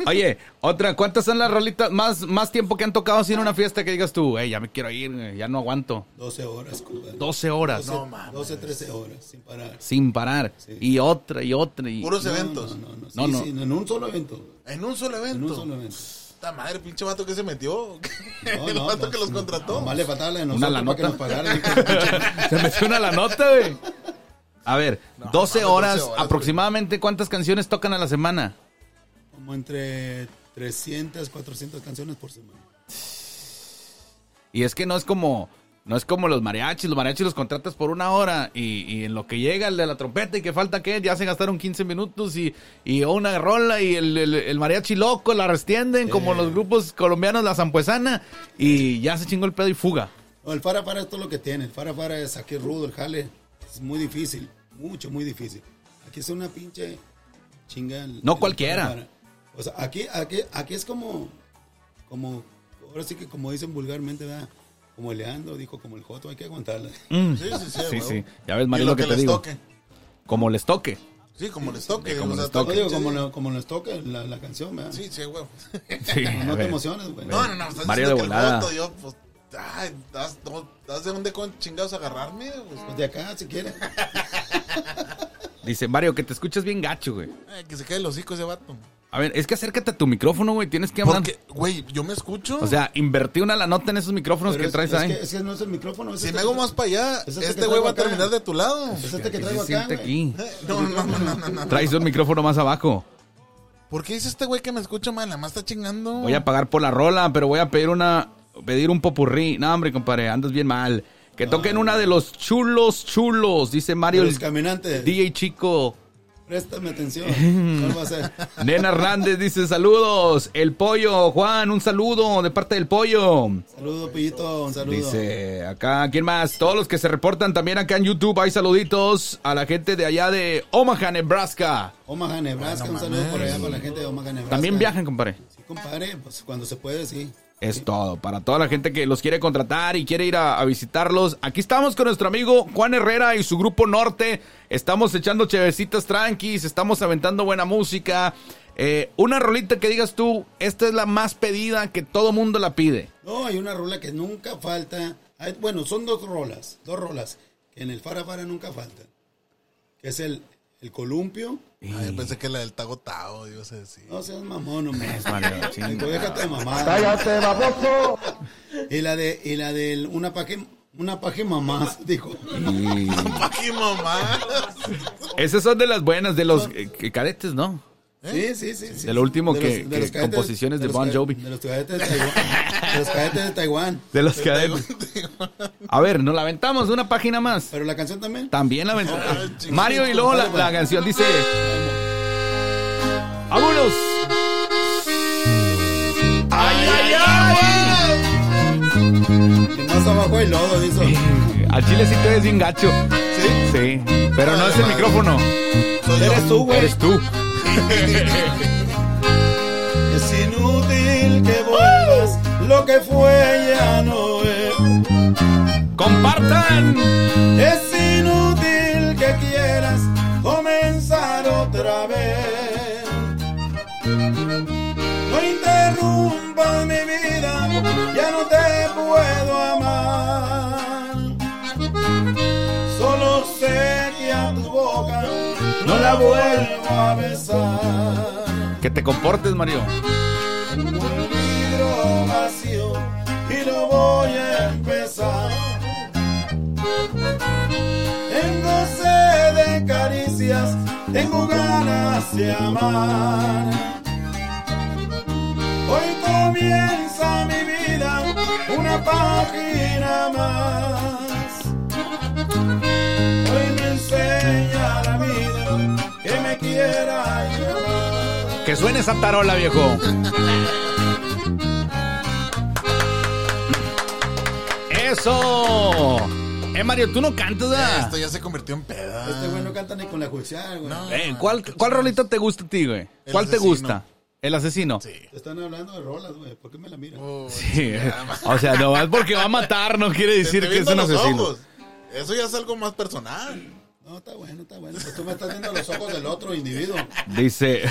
Oye, otra, ¿cuántas son las rolitas más, más tiempo que han tocado así en una fiesta que digas tú, hey, ya me quiero ir, ya no aguanto? 12 horas, compadre. 12 horas 12, No, mames. 12, 13 horas, sin parar. sin parar. Y otra y otra. Y... Puros No, eventos. No, no, no. Sí, No, no. sí, en un solo evento. En un solo En evento. un solo evento. Esta madre, pinche vato que se metió. No, el no, vato no, que los contrató. Nomás le faltaba la de Una nosotros la para que nota. nos pagaran. Se metió una la nota, güey. A ver, 12 mames, 12 horas, horas, aproximadamente, ¿cuántas canciones tocan a la semana? Como entre 300, 400 canciones por semana. Y es que no es como, no es como los mariachis, los mariachis los contratas por una hora y, y en lo que llega el de la trompeta y que falta que ya se gastaron 15 minutos y, y una rola y el, el- el mariachi loco la restienden como los grupos colombianos la zampuesana y ya se chingó el pedo y fuga. No, el Fara Fara es todo lo que tiene. El Fara Fara es aquí rudo, el jale. Es muy difícil. Mucho, muy difícil. Aquí es una pinche chinga. el- No el cualquiera. Fara. O sea, aquí, aquí, aquí es como, como, ahora sí que como dicen vulgarmente, ¿verdad? Como el Leandro dijo, como el Joto, hay que aguantarla. Sí, sí, sí. Sí, huevo. sí. Ya ves, Y Mario, lo que, te les digo. toque. Como les toque. Sí, como les toque. como o sea, les toque. Digo, como, lo- como nos toca la, la canción, ¿verdad? Sí, sí. Sí, a No te emociones, güey. No, no, no. Estás Mario diciendo de que el volada. voto, yo, pues. Ay, ¿das, no, ¿das de dónde con chingados agarrarme? Pues, Pues de acá, si quieres. Dice, Mario, que te escuchas bien gacho, güey. ay, que se cae el hocico ese vato. A ver, es que acércate a tu micrófono, güey. Tienes que hablar. Porque, güey, yo me escucho. O sea, invertí una la nota en esos micrófonos Pero que es, traes es ahí. que, es que no es el micrófono. Es si este me hago más para allá, es este este güey va a terminar de tu lado. Es este que ¿Qué traigo se acá, siente güey. aquí? No, no, no, no, no, no. Traes un micrófono más abajo. ¿Por qué dice este güey que me escucha mal? Nada más está chingando. Voy a pagar por la rola, pero voy a pedir una pedir un popurrí. No, hombre, compadre, andas bien mal. Que toquen una de los chulos chulos, dice Mario Los el caminantes. DJ Chico. Préstame atención. ¿Cuál va a ser? Nena Hernández dice saludos. El pollo, Juan, un saludo de parte del pollo. Saludo, Pillito. Un saludo. Dice acá, ¿quién más? Todos los que se reportan también acá en YouTube, hay saluditos a la gente de allá de Omaha, Nebraska. Omaha, Nebraska. un saludo por allá para la gente de Omaha, Nebraska. También viajan, compadre. Sí, compadre. Pues cuando se puede, sí. Es todo. Para toda la gente que los quiere contratar y quiere ir a, visitarlos. Aquí estamos con nuestro amigo Juan Herrera y su grupo Norte. Estamos echando chevecitas tranquis, estamos aventando buena música. Eh, una rolita que digas tú, esta es la más pedida que todo mundo la pide. No, hay una rola que nunca falta. Bueno, son dos rolas. Dos rolas. Que en el Fara Fara nunca faltan. Que es el, el columpio. Ay, yo pensé que la del Tago Tao, Dios sé decir. No seas mamón, hombre. Tú déjate de mamá. ¡Cállate, baboso! Y la de, y la del una paje, una paje mamás, dijo. Y ¡Ay, mamá! esas son de las buenas, de los eh, cadetes, ¿no? Sí, sí, sí. sí. De lo último De que- de que composiciones de Bon Jovi. De los cadetes de Taiwán. De los cadetes de Taiwán. De los cadetes. A ver, nos la aventamos una página más. Pero la canción también. También la aventamos. Chingada. Mario y luego la, la canción dice... ¡Vámonos! ¡Ay, ay, ay! Y más abajo hay lodo, dice. Al chile sí te ves bien gacho. ¿Sí? Sí. Pero no es el micrófono. Soy yo. Eres tú, güey. Eres tú. Es inútil que vuelvas. Lo que fue ya no es. ¡Compartan! Es inútil que quieras comenzar otra vez. No interrumpas mi vida, ya no te puedo amar. Solo sé que a tu boca la vuelvo a besar. Que te comportes, Mario. Un libro vacío y lo voy a empezar. Tengo sed de caricias, tengo ganas de amar. Hoy comienza mi vida, una página más. Hoy me enseña me quiera llamar. Que suene esa tarola, viejo. Eso. Eh, Mario, tú no cantas, ¿verdad? Esto ya se convirtió en peda. Este güey no canta ni con la juicial, güey. No. Eh, ¿cuál, ¿Cuál rolita te gusta a ti, güey? ¿Cuál te gusta? El asesino. Sí. Te están hablando de rolas, güey. ¿Por qué me la miran? Oh, Sí. O sea, no es porque va a matar, no quiere decir que es un asesino. ojos. Eso ya es algo más personal. No, está bueno, está bueno. Pues tú me estás viendo los ojos del otro individuo. Dice,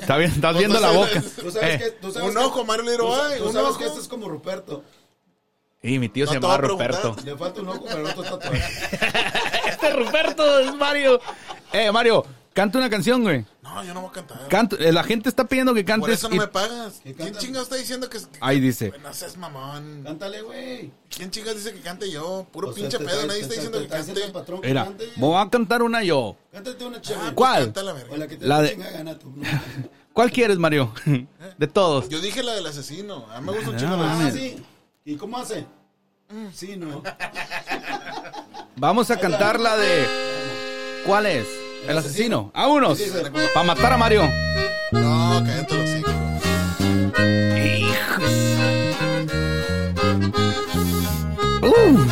está bien, estás viendo la boca. Tú sabes que... Tú sabes Un que- ojo, Mario Little Tú, sabes ojo. que este es como Ruperto. Y mi tío No se llama. Ruperto. Le falta un ojo, pero el otro está tatuado. Este Ruperto es Mario. Eh, Mario, canta una canción, güey. No, yo no voy a cantar. Canto- eh, la gente está pidiendo que Por cantes. eso no y- me pagas. ¿Qué ¿Quién chingados está diciendo que... que- Ahí dice. No seas mamón. Cántale, güey. ¿Quién chingados dice que cante yo? Puro O sea, pinche pedo. Nadie está diciendo que cante. patrón que Mira, cante. voy a cantar una yo. Cántate una chévere. ¿Cuál? canta la O verga. la que te La la de- chinga gana tú. ¿Cuál quieres, Mario? De todos. Yo dije la del asesino. A mí me gusta un Ah, chingo la Ah, sí. ¿Y cómo hace? Sí, no. Vamos a cantar la de. ¿Cuál es? El asesino. Sí, sí. Para matar a Mario. No, cállate los hijos. Hijos. Uh,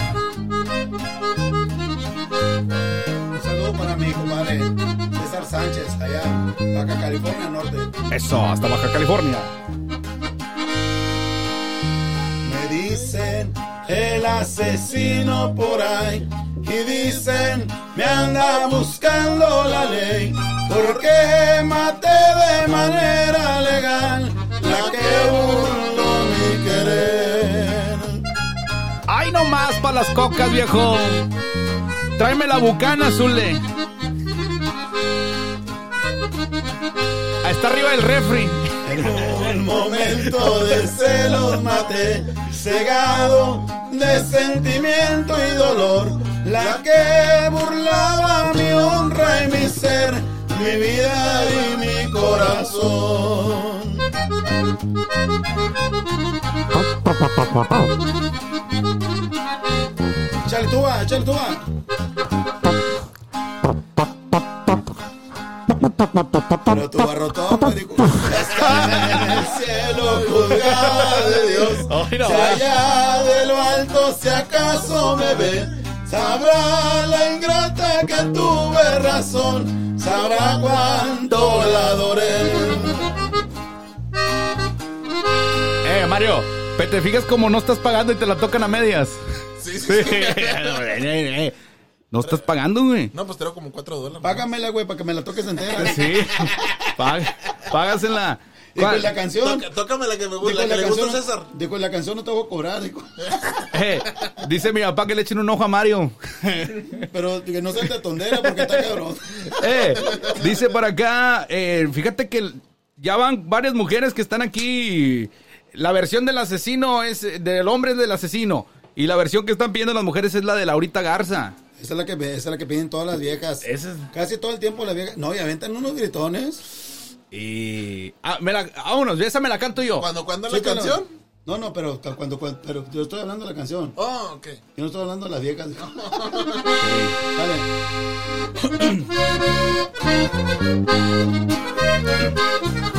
Un saludo para mi compadre César Sánchez, allá Baja California Norte. eso, hasta Baja California. Dicen el asesino por ahí y dicen me anda buscando la ley porque maté de manera legal la que burló mi querer. ¡Ay, no más para las cocas, viejo! Tráeme la bucana, Zule. Ahí está arriba el refri. Un momento de celos maté, cegado de sentimiento y dolor, la que burlaba mi honra y mi ser, mi vida y mi corazón. Échale tú Pero tu barrotón, perico, está en el cielo juzgada de Dios. Ay, no, si allá de lo alto, si acaso me ve, sabrá la ingrata que tuve razón, sabrá cuánto la adoré. Eh, Mario, ¿te fijas como no estás pagando y te la tocan a medias? Sí, sí, Sí. No estás pagando, güey. No, pues te como 4 dólares. Págamela, güey, para que me la toques entera. Sí. Págasela. Dijo ¿Cuál? en la canción. Toca- tócame la que me gusta, la la que le gusta a canción. César. Dijo en la canción no te voy a cobrar, dijo. Eh, dice mi papá que le echen un ojo a Mario. Pero que no sea de tondera porque está cabrón. Eh, dice por acá, eh, fíjate que ya van varias mujeres que están aquí. La versión del asesino es del hombre es del asesino. Y la versión que están pidiendo las mujeres es la de Laurita Garza. Esa es la que, esa es la que piden todas las viejas. Esa es- Casi todo el tiempo las viejas. No, y aventan unos gritones. Y. Ah, me la, vámonos, esa me la canto yo. ¿Cuándo, cuándo la canción? No, no, pero cu- cuando, cuando- pero yo estoy hablando de la canción. Oh, ok. Yo no estoy hablando de las viejas. Dale.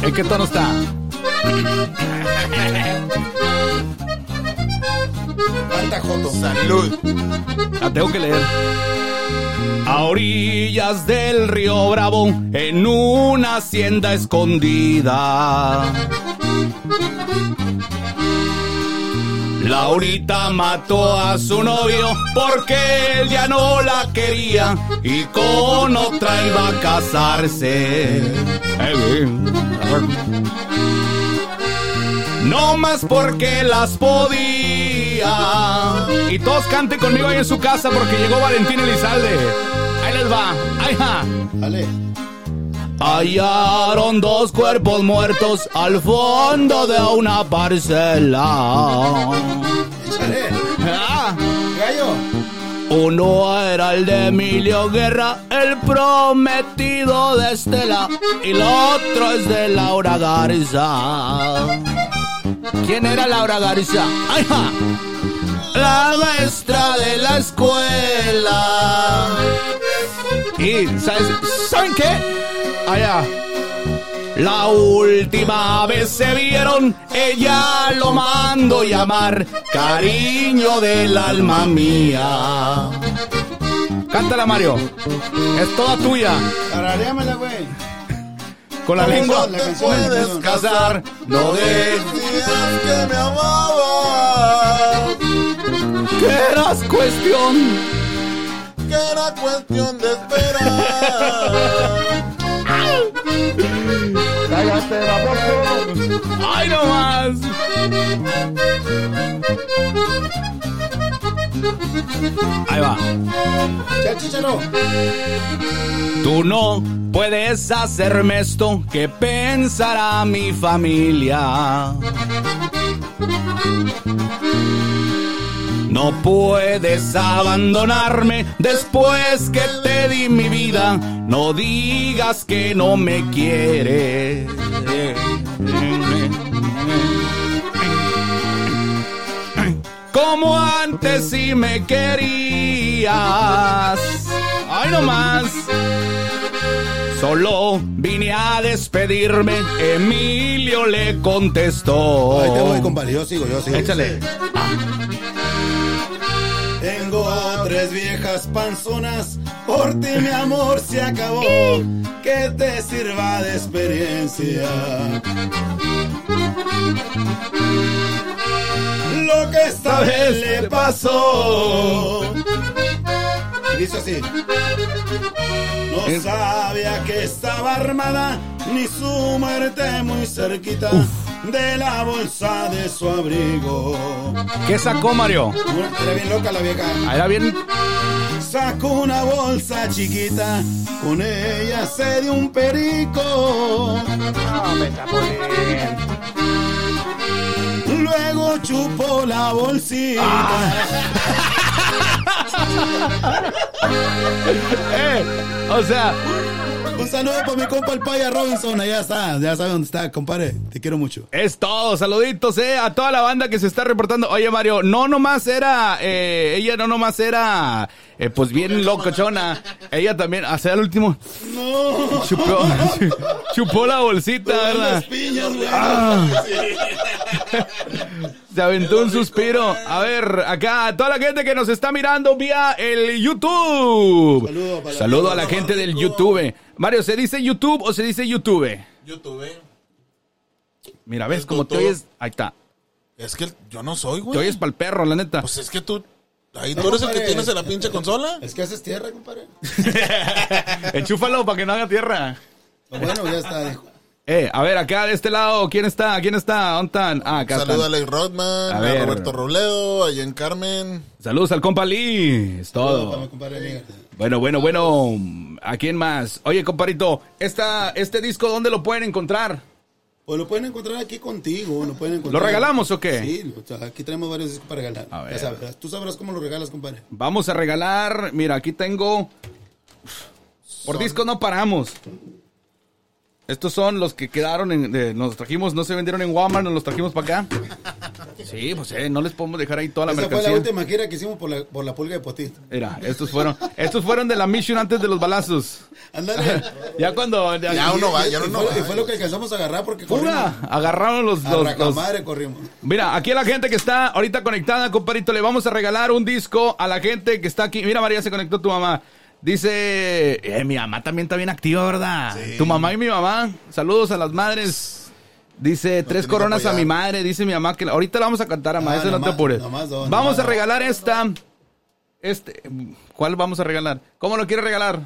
¿En qué tono está? Joto. Salud. La tengo que leer. A orillas del río Bravo, en una hacienda escondida. Laurita mató a su novio porque él ya no la quería y con otra iba a casarse. No más porque las podía. Y todos canten conmigo ahí en su casa porque llegó Valentín Elizalde. Ahí les va. Ahí va. Dale. Hallaron dos cuerpos muertos al fondo de una parcela. Échale. Ah, Gallo. Uno era el de Emilio Guerra, el prometido de Estela, y el otro es de Laura Garza. ¿Quién era Laura Garza? ¡Ay, ja! La maestra de la escuela. Y, ¿sabes? ¿saben qué? Allá. La última vez se vieron, ella lo mando llamar, cariño del alma mía. Cántala, Mario. Es toda tuya. Güey. Con la lengua puedes casar. No Decías de que me amabas, que eras cuestión. que era cuestión de esperar. ¡Ay, no más! Ahí va. Ya, chicharo. Tú no puedes hacerme esto que pensará mi familia. No puedes abandonarme después que te di mi vida. No digas que no me quieres. Como antes si me querías. Ay, no más. Solo vine a despedirme. Emilio le contestó. Ahí te voy, compadre. Yo sigo, yo sigo. Échale. Tengo tres viejas panzonas, por ti mi amor se acabó. Que te sirva de experiencia. Lo que esta vez le pasó. Y dice así. No sabía que estaba armada, ni su muerte muy cerquita de la bolsa de su abrigo. ¿Qué sacó Mario? Era bien loca la vieja. Ah, Era bien. Sacó una bolsa chiquita, con ella se dio un perico. Luego chupó la bolsita. Eh, o sea, Un saludo para mi compa el Paya Robinson. Allá está, ya sabe dónde está, compadre. Te quiero mucho. es todo. Saluditos, eh, a toda la banda que se está reportando. Oye, Mario, no nomás era, eh, ella no nomás era, eh, pues bien locochona. Ella también, hasta el último, No, chupó, chupó la bolsita, ¿verdad? piñas, güey. Se aventó un suspiro. A ver, acá, toda la gente que nos está mirando vía el YouTube. Saludo para- Saludo a la gente del YouTube. Mario, ¿se dice YouTube o se dice YouTube? YouTube. Mira, ves El cómo te oyes. Ahí está. Es que yo no soy, Te güey. oyes pa'l perro, la neta. Pues es que tú. Ahí tú eres el que tienes en la pinche consola. Es que haces tierra, compadre. Enchúfalo para que no haga tierra. Bueno, ya está, dijo. Eh, a ver, acá de este lado, ¿quién está? ¿Quién está? ¿Dónde están? Ah, acá Saluda a. Ley Rodman, A. Roberto Robledo, a Jen Carmen. Saludos al compa Lee. Es todo. Bueno, bueno, bueno. ¿A quién más? Oye, comparito, esta, ¿este disco dónde lo pueden encontrar? Pues lo pueden encontrar aquí contigo, lo pueden ¿Lo encontrar. regalamos o qué? Sí, o sea, aquí tenemos varios discos para regalar. A ver. Ya sabrás, tú sabrás cómo lo regalas, compadre. Vamos a regalar. Mira, aquí tengo. Por disco no paramos. Estos son los que quedaron en. de- nos trajimos, no se vendieron en Walmart, nos los trajimos para acá. Sí, pues eh, no les podemos dejar ahí toda la Esa fue la mercancía. última gira que hicimos por la, por la pulga de potito. Mira, estos fueron, estos fueron de la mission antes de los balazos. Ándale. Ya cuando. ya- Ya uno va, ya uno fue, va. y fue lo que alcanzamos a agarrar porque Fuga, agarraron los, corrimos. A los, los- corrimos. Mira, aquí a la gente que está ahorita conectada, compadrito, le vamos a regalar un disco a la gente que está aquí. Mira, María, se conectó tu mamá. Dice, eh, mi mamá también está bien activa, ¿verdad? Tu mamá y mi mamá. Saludos a las madres. Dice, tres coronas a mi madre. Dice mi mamá que la- ahorita la vamos a cantar, mamá. Ah, eso no te apures. vamos a regalar esta. Este, ¿cuál vamos a regalar? ¿Cómo lo quiere regalar?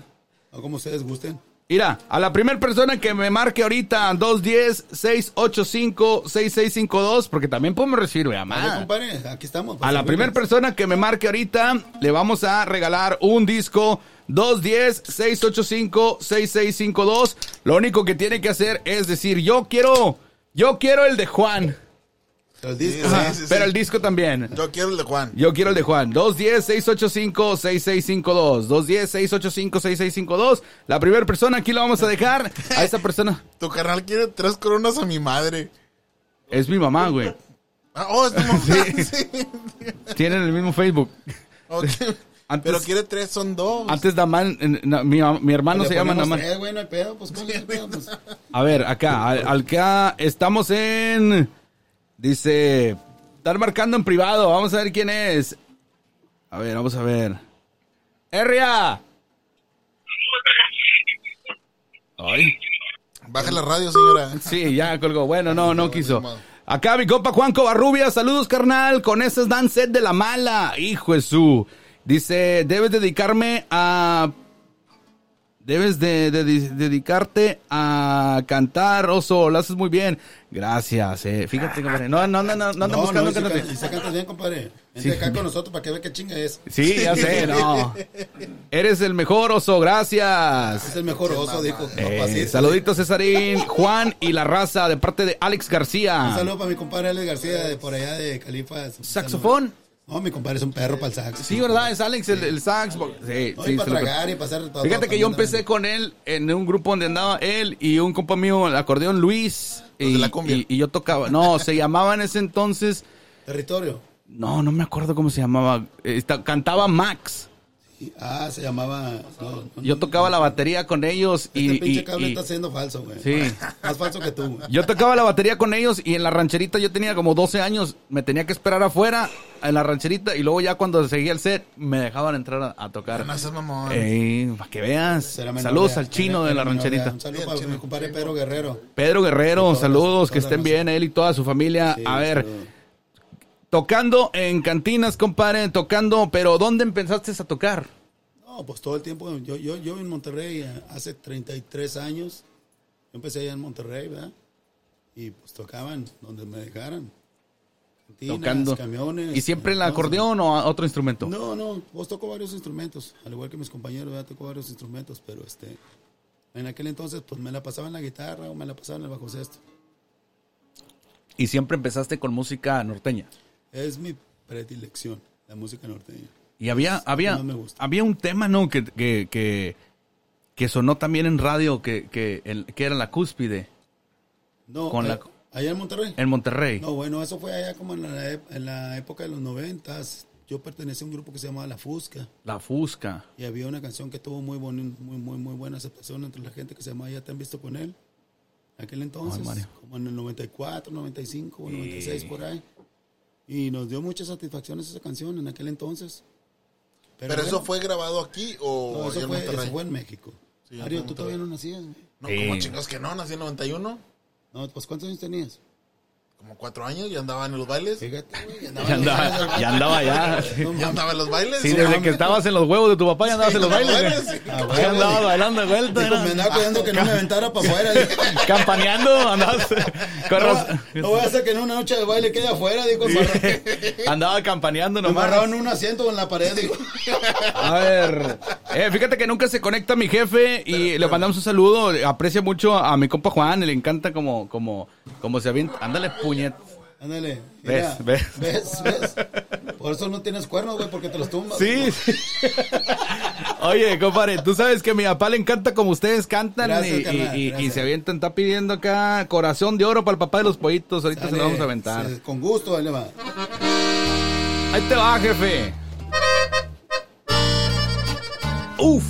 O como ustedes gusten. Mira, a la primera persona que me marque ahorita 210-685-6652, porque también podemos recibir, mamá. compadre, aquí estamos. A la primera persona que me marque ahorita, le vamos a regalar un disco 210-685-6652. Lo único que tiene que hacer es decir, yo quiero, yo quiero el de Juan. El disco. Sí, sí, sí. pero el disco también. Yo quiero el de Juan. Yo quiero el de Juan. 210-685-6652. 210-685-6652. La primera persona aquí la vamos a dejar. A esa persona Tu carnal quiere tres coronas a mi madre. es mi mamá, güey. Ah, oh, es tu mamá. Sí. Tienen el mismo Facebook. Ok. Antes, Pero quiere tres, son dos. antes Daman, eh, na- mi, mi hermano se llama ponemos Naman. tres, güey, no hay pedo, pues, ¿cuál es el pedo? Pues, A ver, acá, al, al que ah, estamos en. Dice. Están marcando en privado. Vamos a ver quién es. A ver, vamos a ver. ¡Herria! Ay. Baja la radio, señora. Sí, ya colgó. Bueno, no, no quiso. Acá mi compa Juan Covarrubia, saludos carnal, con esas dan set de la mala, hijo de su. Dice, debes dedicarme a... Debes de, de- de- dedicarte a cantar, oso, lo haces muy bien. Gracias, eh. Fíjate, compadre. No, no, no, no, no andan buscando y se, cantante. can- y se cantas bien, compadre. Vente Sí. acá con nosotros para que vea qué chinga es. Sí, ya sé, no. Eres el mejor oso, gracias. Es el mejor oso, dijo. Eh, saluditos Cesarín, Juan y la raza de parte de Alex Un García. saludo para mi compadre Alex García de por allá de Califas. Un ¿Saxofón? saludo. No, mi compadre es un perro para el sax. Sí, ¿verdad? Es Alex el, el sax. Sí, No, sí, para tragar y pasar todo. Fíjate que yo empecé con él en un grupo donde andaba él y un compa mío, el acordeón Luis. Y, de la y- y yo tocaba. No, se llamaba en ese entonces. Territorio. No, no me acuerdo cómo se llamaba. Esta- cantaba Max. Ah, se llamaba. no, no, Yo tocaba la batería con ellos y. Este pinche cable y- está siendo falso, güey. Sí. Más falso que tú, güey. Yo tocaba la batería con ellos y en la rancherita yo tenía como 12 años. Me tenía que esperar afuera en la rancherita y luego ya cuando seguía el set me dejaban entrar a, a tocar. No seas mamón. Ey, para que veas. Saludos al chino de la rancherita. Un saludo para mi compadre Pedro Guerrero. Pedro Guerrero, saludos, que estén bien, él y toda su familia. Sí, a ver, saludo. Tocando en cantinas, compadre, tocando, pero ¿dónde empezaste a tocar? No, pues todo el tiempo. Yo, yo, yo en Monterrey eh, hace 33 años. Yo empecé allá en Monterrey, ¿verdad? Y pues tocaban donde me dejaran. Cantinas, Tocando. camiones. ¿Y siempre el acordeón o otro instrumento? No, no, pues toco varios instrumentos, al igual que mis compañeros, ¿verdad? Toco varios instrumentos, pero este, en aquel entonces pues me la pasaba en la guitarra o me la pasaba en el bajo sexto. Y siempre empezaste con música norteña. Es mi predilección, la música norteña. Y había, había, más me gusta. había un tema, ¿no? Que, que, que, que sonó también en radio, que, que, el- que era la cúspide, No, Con eh, la- allá en Monterrey. en Monterrey. No, bueno, eso fue allá como en la, en la época de los noventas. Yo pertenecía a un grupo que se llamaba La Fusca La Fusca. y había una canción que tuvo muy, buen- muy, muy, muy buena aceptación entre la gente que se llamaba Ya te han visto con él. Aquel entonces, Ay, como en el 94, 95, o 96 por ahí. Y nos dio muchas satisfacciones esa canción en aquel entonces. ¿Pero bueno, eso fue grabado aquí o no, eso, en fue, eso fue en México. Sí, Mario, tú todavía no nacías. güey. No, Sí. como chicos que no, nací en 91. No, pues ¿cuántos años tenías? Como cuatro años, ya andaba en los bailes. Fíjate, güey, Ya andaba, ya andaba ya. sí. Ya andaba en los bailes. Sí, desde que estabas en los huevos de tu papá ya andabas en los bailes. bailes, sí. Ah, güey. bailando de vuelta. Me andaba cuidando que no me aventara para afuera. Campaneando, andabas. No, voy a hacer que en una noche de baile quede afuera, dijo. embarrado- Andaba campaneando nomás. Embarrado en un asiento en la pared, dijo. A ver, eh, fíjate que nunca se conecta mi jefe y le mandamos un saludo. Aprecia mucho a mi compa Juan, le encanta como, como, como se avienta. Ándale, puñet. Ándale. Ves, ves. ves, ves. Por eso no tienes cuernos, güey, porque te los tumbas. Sí. sí. Oye, compadre, tú sabes que a mi papá le encanta como ustedes cantan Gracias, y, carnal, y- y gracias. se avientan. Está pidiendo acá corazón de oro para el papá de los pollitos. Ahorita se lo vamos a aventar. Con gusto, ahí le va. Ahí te va, jefe. Uf.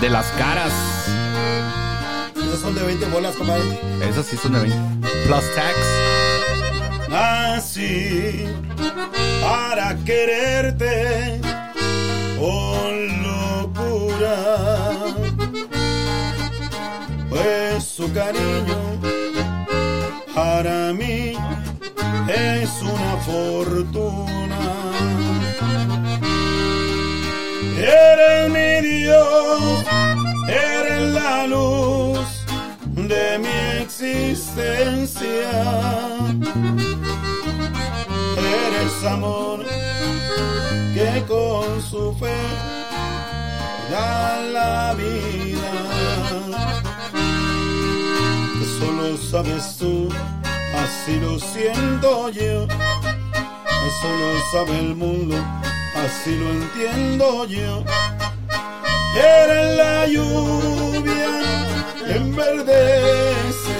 De las caras. Esos son de 20 bolas, compadre. Esas sí son de 20. Plus tax. Nací para quererte con locura. Pues su cariño para mí es una fortuna. Eres mi Dios, eres la luz de mi existencia. Eres amor que con su fe da la vida. Eso lo sabes tú, así lo siento yo. Eso lo sabe el mundo, así lo entiendo yo. Era la lluvia que enverdece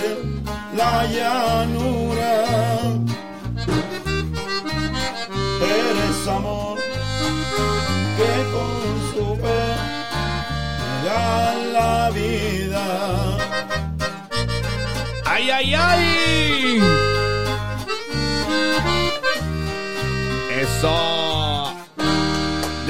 la llanura. Eres amor que con su fe da la vida. ¡Ay, ay, ay! Eso.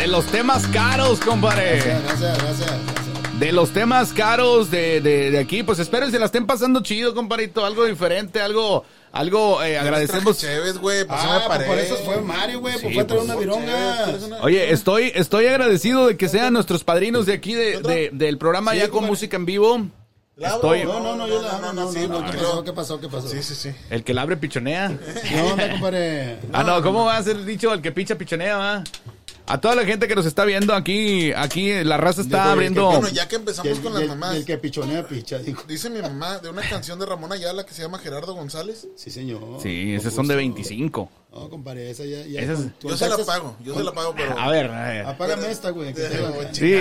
De los temas caros, compadre. Gracias, gracias, gracias. gracias. De los temas caros de, de, de aquí, pues esperen se la estén pasando chido, compadrito. Algo diferente, algo, algo, eh, agradecemos. Chéves, güey, pues Ah, pues paré. por eso fue Mario, güey, Sí, pues fue pues, una vironga. Oye, estoy, estoy agradecido de que sean nuestros padrinos de aquí de, de- del programa Sí, ya con música en vivo. Estoy, No, no, no, yo la No, no, no, sí, no, no, ¿Qué pasó? ¿Qué pasó? ¿Qué pasó? Sí, sí, sí. el que la abre pichonea. ¿Qué onda, compadre? Ah, no, ¿cómo va a ser dicho el que picha pichonea, va? A toda la gente que nos está viendo aquí, aquí la raza está Digo, abriendo. Bueno, ya que empezamos el, con las el- mamás. el que pichonea picha, dijo. Dice mi mamá de una canción de Ramón Ayala que se llama Gerardo González. Sí, señor. Sí, esas son de gusto. 25. No, compadre, esa ya. Esas- Yo se la pago, yo se la pago, pero. A ver, a ver. Apágame esta, güey. que te- Sí,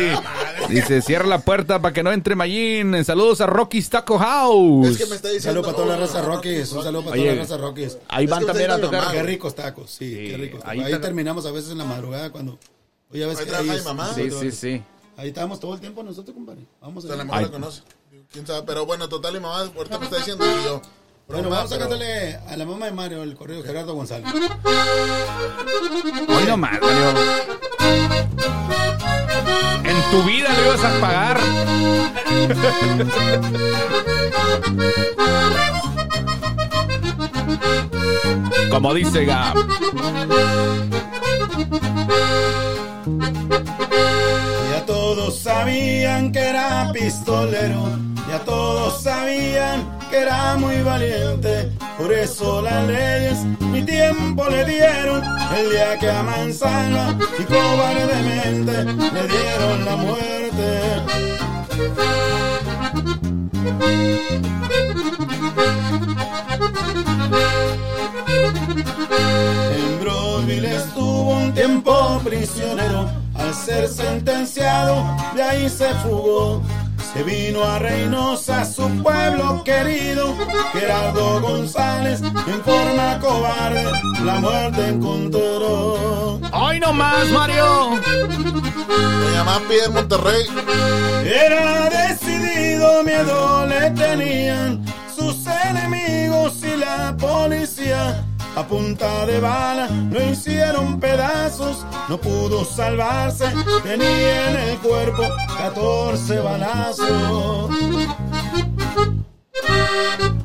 dice, cierra la puerta para que no entre Mayín. Saludos a Rocky's Taco House. Es que me está diciendo. saludo para toda la raza Rockies. Un saludo para toda la raza Rockies. Ahí van también a tocar. Qué ricos tacos, sí, Sí, qué ricos. ahí terminamos a veces en la madrugada cuando. Oye, a veces Ahí mamá. Sí, sí, sí. Ahí estábamos todo el tiempo nosotros, compadre. Vamos O sea, a lo a mejor la conoce. Quién sabe, pero bueno, total, mi mamá ahorita me está diciendo y yo. Bueno, vamos a cantarle a la mamá de Mario el correo de Gerardo González. Hoy no más, Mario. En tu vida lo ibas a pagar. Como dice Gab. Sabían que era pistolero, ya todos sabían que era muy valiente. Por eso las leyes mi tiempo le dieron el día que a Manzana y cobardemente le dieron la muerte. En Broadville estuvo un tiempo prisionero. Al ser sentenciado, de ahí se fugó. Se vino a Reynosa, su pueblo querido. Gerardo González, en forma cobarde, la muerte encontró. Hoy no más, Mario. Mi mamá pide Monterrey. Era decidido, miedo le tenían sus enemigos y la policía. A punta de bala lo hicieron pedazos, no pudo salvarse, tenía en el cuerpo 14 balazos.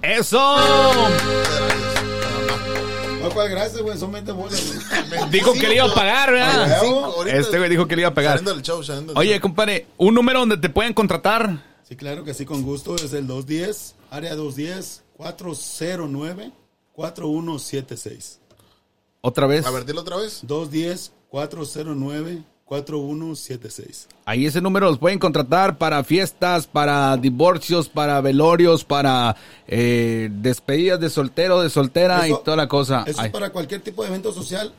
Eso. No, cuál gracias, güey, son 20 bolas. güey. Dijo que le iba a pagar, ¿verdad? 25, ahorita. Este güey dijo que le iba a del Oye, compadre, un número donde te pueden contratar. Sí, claro que sí, con gusto, es el 210, área 210, 409, 4176. Otra vez. A ver, dilo otra vez. 210-409-4176. Ahí ese número los pueden contratar para fiestas, para divorcios, para velorios, para eh, despedidas de soltero, de soltera Eso- y toda la cosa. Eso Ay, es para cualquier tipo de evento social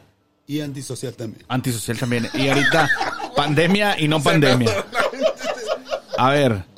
y antisocial también. Antisocial también. Y ahorita, pandemia y no pandemia. A ver.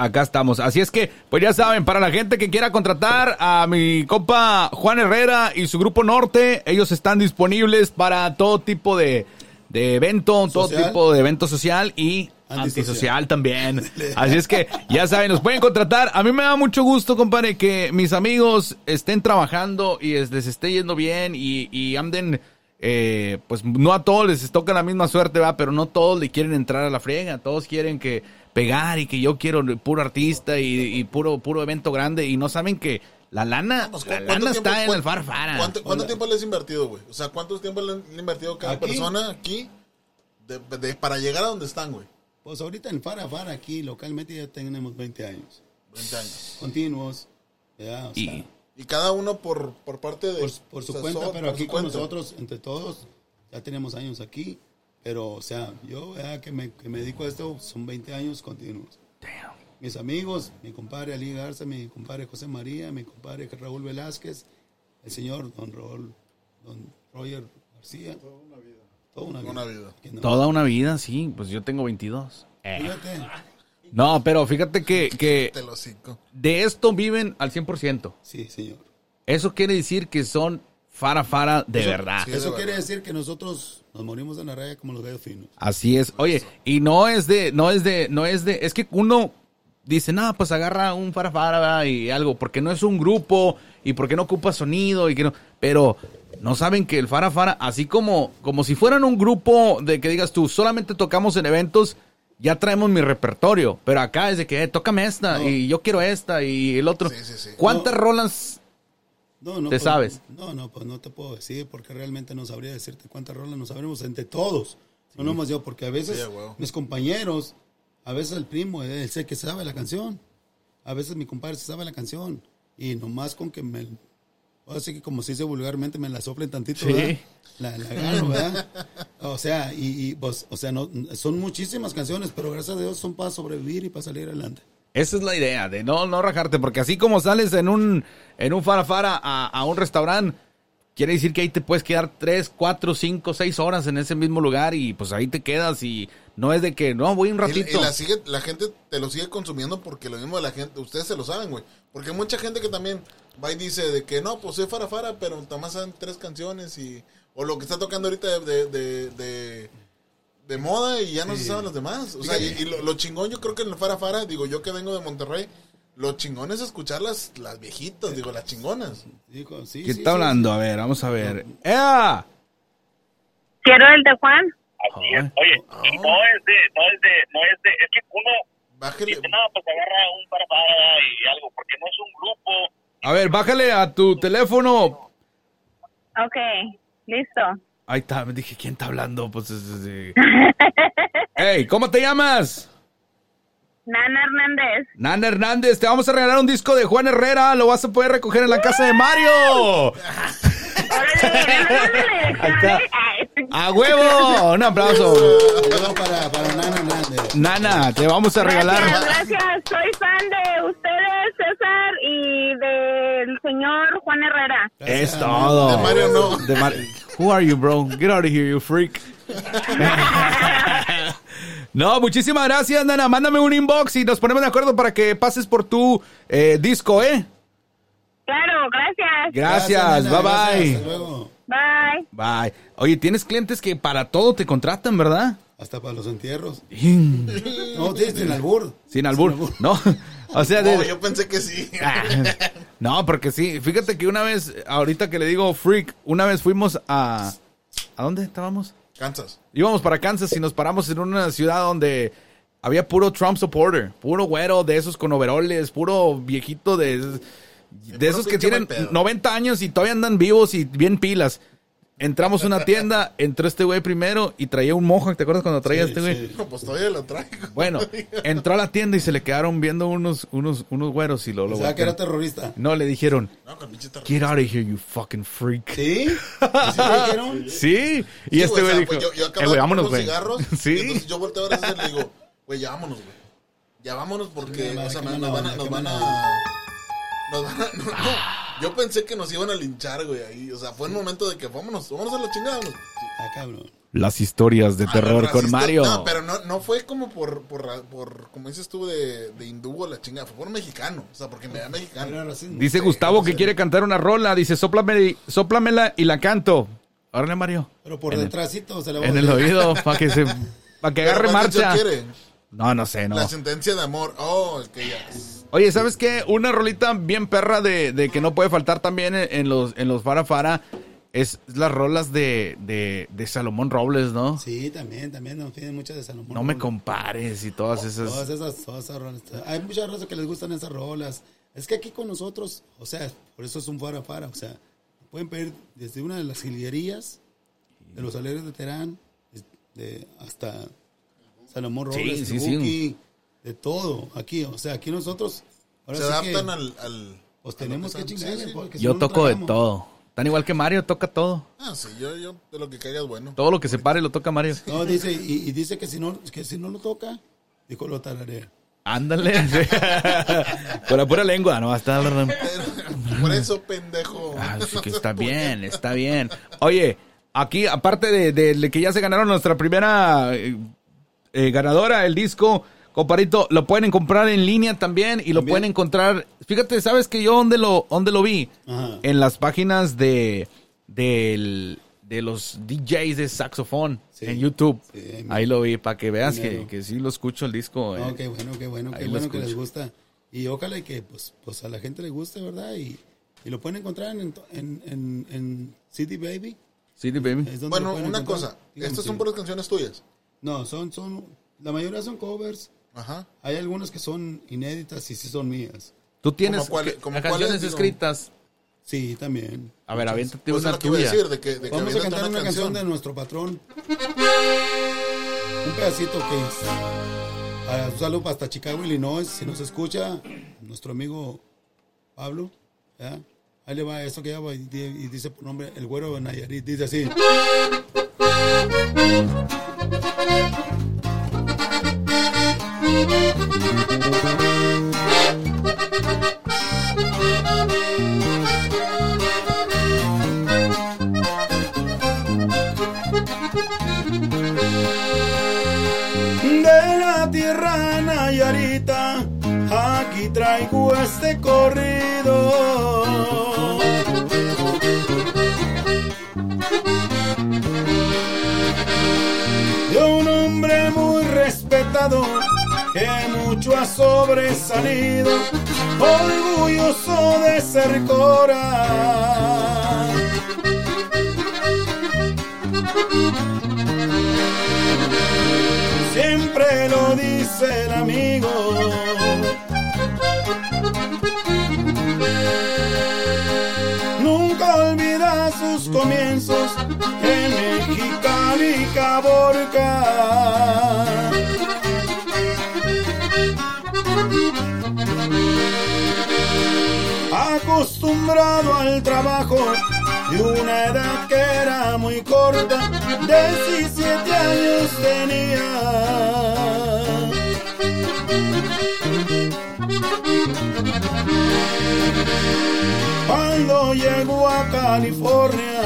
Acá estamos. Así es que, pues ya saben, para la gente que quiera contratar a mi compa Juan Herrera y su grupo Norte, ellos están disponibles para todo tipo de, de evento, todo tipo de evento social y Antisocial. antisocial también. Así es que, ya saben, nos pueden contratar. A mí me da mucho gusto, compadre, que mis amigos estén trabajando y es- les esté yendo bien y, y anden eh, pues no a todos les toca la misma suerte, va, pero no todos le quieren entrar a la friega, todos quieren que pegar y que yo quiero puro artista y, y puro puro evento grande y no saben que la lana, Pues, la ¿cu- cuánto lana tiempo- está en el farfara. ¿Cuánto, cuánto tiempo le has invertido, güey? O sea, ¿cuántos tiempo le han invertido cada ¿Aquí? persona aquí de- de- para llegar a donde están, güey? Pues ahorita en Fara Fara aquí localmente ya tenemos 20 años. 20 años. Continuos. ya, o sea, Y Y cada uno por, por parte de... por, por su o sea, cuenta, so- pero aquí con cuenta. nosotros, entre todos, ya tenemos años aquí. Pero, o sea, yo ya que me, que me dedico a esto, son 20 años continuos. damn. Mis amigos, mi compadre Ali Garza, mi compadre José María, mi compadre Raúl Velázquez, el señor Don Raúl, Don Roger García. Toda una vida. Una vida. No- toda una vida, sí, pues yo tengo 22. Eh. Fíjate. No, pero fíjate que, que Te lo cico. de esto viven al 100%. Sí, señor. Eso quiere decir que son fara fara de verdad. sí. Eso de quiere decir que nosotros nos morimos en la raya como los gallos finos. Así es. Oye, y no es de, no es de, no es de, es que uno dice, no, pues agarra un farafara ¿verdad? y algo, porque no es un grupo y porque no ocupa sonido y que no, pero no saben que el farafara, así como, como si fueran un grupo de que digas tú, solamente tocamos en eventos, ya traemos mi repertorio, pero acá es de que, eh, tócame esta y yo quiero esta y el otro. Sí, sí, sí. ¿Cuántas No. rolas? No, no. ¿Te pues, sabes? No, no, pues no te puedo decir porque realmente no sabría decirte cuántas rolas nos sabremos entre todos. No nomás yo, porque a veces Sí, mis compañeros, a veces el primo, él sé que sabe la canción. A veces mi compadre se sabe la canción. Y nomás con que me. Así que como se dice vulgarmente, me la soplen tantito, Sí. ¿verdad? La, la agarro, ¿verdad? O sea, y, y, pues, o sea, no, son muchísimas canciones, pero gracias a Dios son para sobrevivir y para salir adelante. Esa es la idea, de no, no rajarte, porque así como sales en un, en un farafara a, a un restaurante, quiere decir que ahí te puedes quedar 3, 4, 5, 6 horas en ese mismo lugar y pues ahí te quedas y no es de que, no, voy un Y, ratito. y la, sigue, la gente te lo sigue consumiendo porque lo mismo de la gente, ustedes se lo saben, güey. Porque hay mucha gente que también va y dice de que no, pues soy farafara, pero nada más saben tres canciones y... O lo que está tocando ahorita de, de, de, de- de moda y ya no se saben los demás. O sea, y, y lo, lo chingón yo creo que en el farafara, digo yo que vengo de Monterrey, lo chingón es escuchar las, las viejitas, digo, las chingonas. Dijo, sí, ¿Quién sí, está sí, hablando? A ver, vamos a ver. ¡Ea! Quiero el de Juan. Así es. Oye, y no es de, no es de, no es de, es que uno Bájele. dice, no, pues agarra un para para y algo, porque no es un grupo. A ver, bájale a tu teléfono. Ok, listo. Ahí está, me dije, ¿quién está hablando? Pues, es- es- es- Hey, ¿cómo te llamas? Nana Hernández. Nana Hernández, te vamos a regalar un disco de Juan Herrera, lo vas a poder recoger en la casa de Mario. ¡A huevo! Un aplauso. Saludos para, para Nana Hernández. Nana, te vamos a regalar. Gracias, gracias. Soy fan de ustedes, César, y del señor Juan Herrera. Es todo. De Mario no. De Mar- Who are you, bro? Get out of here, you freak. No, muchísimas gracias, Nana. Mándame un inbox y nos ponemos de acuerdo para que pases por tu eh, disco, ¿eh? Claro, gracias. Gracias, bye gracias, bye. Hasta luego. Bye. Bye. Oye, tienes clientes que para todo te contratan, ¿verdad? Hasta para los entierros. Sin No, sí, sin albur. albur. No, o sea, de- No, yo pensé que sí. Ah, No, porque sí. Fíjate que una vez, ahorita que le digo freak, una vez fuimos a... ¿A dónde estábamos? Kansas. Íbamos para Kansas y nos paramos en una ciudad donde había puro Trump supporter, puro güero de esos con overoles, puro viejito de, de esos que tienen mal pedo. 90 años y todavía andan vivos y bien pilas. Entramos a una tienda, entró este güey primero y traía un mohawk, ¿te acuerdas cuando traía Sí, este güey? sí. No, pues todavía lo traigo. Bueno, entró a la tienda y se le quedaron viendo unos, unos, unos güeros y lo, lo O sea, que era terrorista. No, le dijeron, No, get out of here, you fucking freak. ¿Sí? ¿Sí te dijeron? Sí, y Sí, este güey, o sea, dijo, pues, yo, yo "Eh, acabo güey, de vámonos, güey. Sí. Y entonces yo volteo a ver y le digo, güey, ya vámonos, güey. Ya vámonos porque, Sí, o sea, nos van a, nos van a, a, no, no. Yo pensé que nos iban a linchar, güey, ahí. O sea, fue un momento de que vámonos, vámonos a la chingada. Ah, cabrón. Las historias de Ah, terror con Mario. No, pero no, no fue como por, por, ra- por, como dices tú, de, de hindú o la chingada. Fue por mexicano. O sea, porque me da Era mexicano. racismo. Dice Gustavo que quiere cantar una rola. Dice, "Sóplame- sóplamela y la canto. Órale, Mario. Pero por el- detrásito se la En a el oído, para que se... Para que agarre ¿cuál canción marcha. quiere? No, no sé, no. La sentencia de amor. Oh, es que ya. Oye, ¿sabes qué? Una rolita bien perra de, de que no puede faltar también en, en los en los Fara Fara es las rolas de, de, de Salomón Robles, ¿no? Sí, también, también nos piden muchas de Salomón. No me compares y todas Todas esas... esas, todas esas rolas. Hay muchas razas que les gustan esas rolas. Es que aquí con nosotros, o sea, por eso es un fara fara. O sea, pueden pedir desde una de las jilguerías, de los aleros de Terán, de, hasta Salomón Sí, Robles, sí, sí. Buki, de todo. Aquí, o sea, aquí nosotros. ahora Se sí adaptan que, al, al. Pues tenemos que están- chingarle, sí, sí. porque Yo no toco de todo. Tan igual que Mario, toca todo. Ah, sí, yo, yo, de lo que caiga es bueno. Todo lo que se pare lo toca Mario. No, dice, y, y dice que si no, que si no lo toca, dijo lo tararea. Ándale. sí. Con la pura lengua, no hasta Por eso, pendejo. Ah, sí que está bien, está bien. Oye, aquí, aparte de, de- de que ya se ganaron nuestra primera eh, ganadora el disco. Comparito, lo pueden comprar en línea también y lo También. pueden encontrar. Fíjate, ¿sabes que yo dónde lo, dónde lo vi? Ajá. En las páginas de, del- de los DJs de saxofón Sí. en YouTube. Sí, Ahí lo vi, para que veas que, que sí lo escucho el disco. eh. No, qué bueno, qué bueno, Ahí qué bueno que les gusta. Y ojalá y que pues, pues a la gente le guste, ¿verdad? Y, y lo pueden encontrar en, en, en, en City Baby. CD Baby. Bueno, una encontrar. cosa. Dígame, Estas son puras canciones tuyas. No, son, son, la mayoría son covers. Ajá. Hay algunas que son inéditas y sí son mías. Tú tienes ¿Cómo cuál- que- cómo canciones escritas. Sí, también. A ver, aviéntate Pues es una tuya. decir, de que, de que Vamos a cantar una canción de nuestro patrón. Un pedacito que es. ah, Un saludo hasta Chicago, Illinois. Si nos escucha, nuestro amigo Pablo. ¿ya? Ahí le va eso que di- y dice por nombre el güero de Nayarit. Dice así. De la tierra Nayarita, aquí traigo este corrido. Que mucho ha sobresalido, orgulloso de ser cora. siempre lo dice el amigo. Nunca olvida sus comienzos en Mexicali, Caborca. Acostumbrado al trabajo de una edad que era muy corta, 17 años tenía. Cuando llegó a California,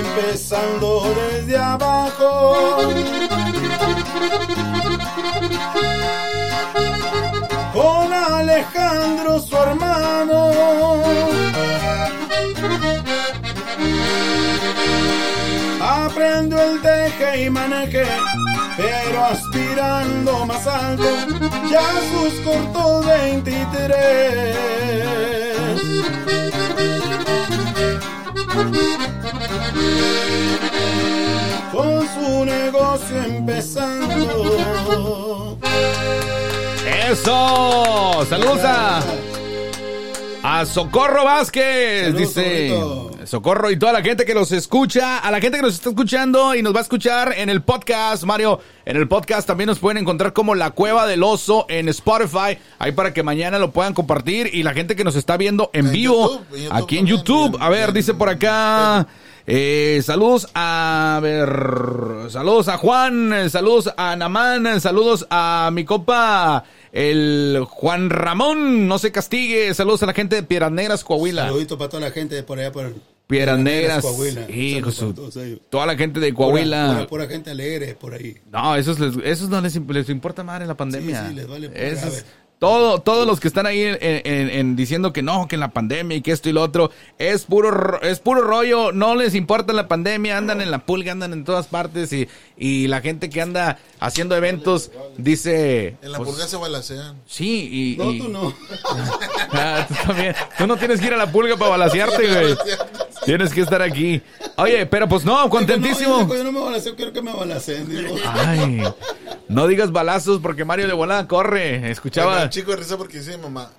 empezando desde abajo. Alejandro su hermano. Aprendió el deje y maneje, pero aspirando más alto, ya sus cortos 23. Con su negocio empezando. ¡Eso! ¡Saludos a, a Socorro Vázquez! Saludos, dice Socorrito. Socorro y toda la gente que nos escucha, a la gente que nos está escuchando y nos va a escuchar en el podcast, Mario. En el podcast también nos pueden encontrar como La Cueva del Oso en Spotify. Ahí para que mañana lo puedan compartir. Y la gente que nos está viendo en, En vivo, YouTube, en YouTube aquí en YouTube. a ver, dice por acá. Eh, saludos a ver, saludos a Juan, saludos a Namán, saludos a mi copa el Juan Ramón, no se castigue, saludos a la gente de Piedras Negras, Coahuila. Saludito para toda la gente de por allá por Piedras Negras, Coahuila. hijo su- toda la gente de Coahuila. Pura, pura gente alegre por ahí. No, esos, esos no les, les importa más en la pandemia. Sí, sí, les vale por Esos-. Todo, todos los que están ahí en, en- en diciendo que no, que la pandemia y que esto y lo otro, es puro, ro- es puro rollo, no les importa la pandemia, andan en la pulga, andan en todas partes y, y la gente que anda haciendo eventos dice... En la pues, pulga se balacean. Sí, y... No, y- tú no. Ah, tú también. Tú no tienes que ir a la pulga para balasearte, güey. Tienes que estar aquí. Oye, pero pues no, contentísimo. No, yo, yo no me balaceo, quiero que me balaceen. digo. Ay, no digas balazos porque Mario de volada corre. Bueno, Escuchaba. el chico de risa porque dice mamá.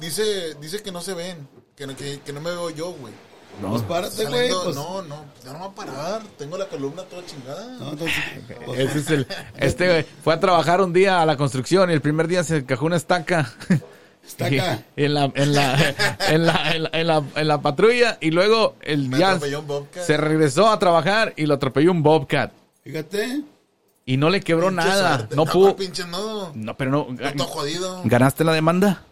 Dice, dice que no se ven. Que no, que, que no me veo yo, güey. Pues párate, güey. Pues, no, no, ya no va a parar. Tengo la columna toda chingada. no, entonces, pues, Ese es el. Este güey fue a trabajar un día a la construcción y el primer día se encajó una estaca. Estaca. Y- en la, en la, en la, en la, en la, en la patrulla y luego el día atropelló un Bobcat. se regresó a trabajar y lo atropelló un Bobcat fíjate. y no le quebró Pinche nada. suerte. No No, pudo. pinche no. No, pero no. Jodido. ¿Ganaste la demanda?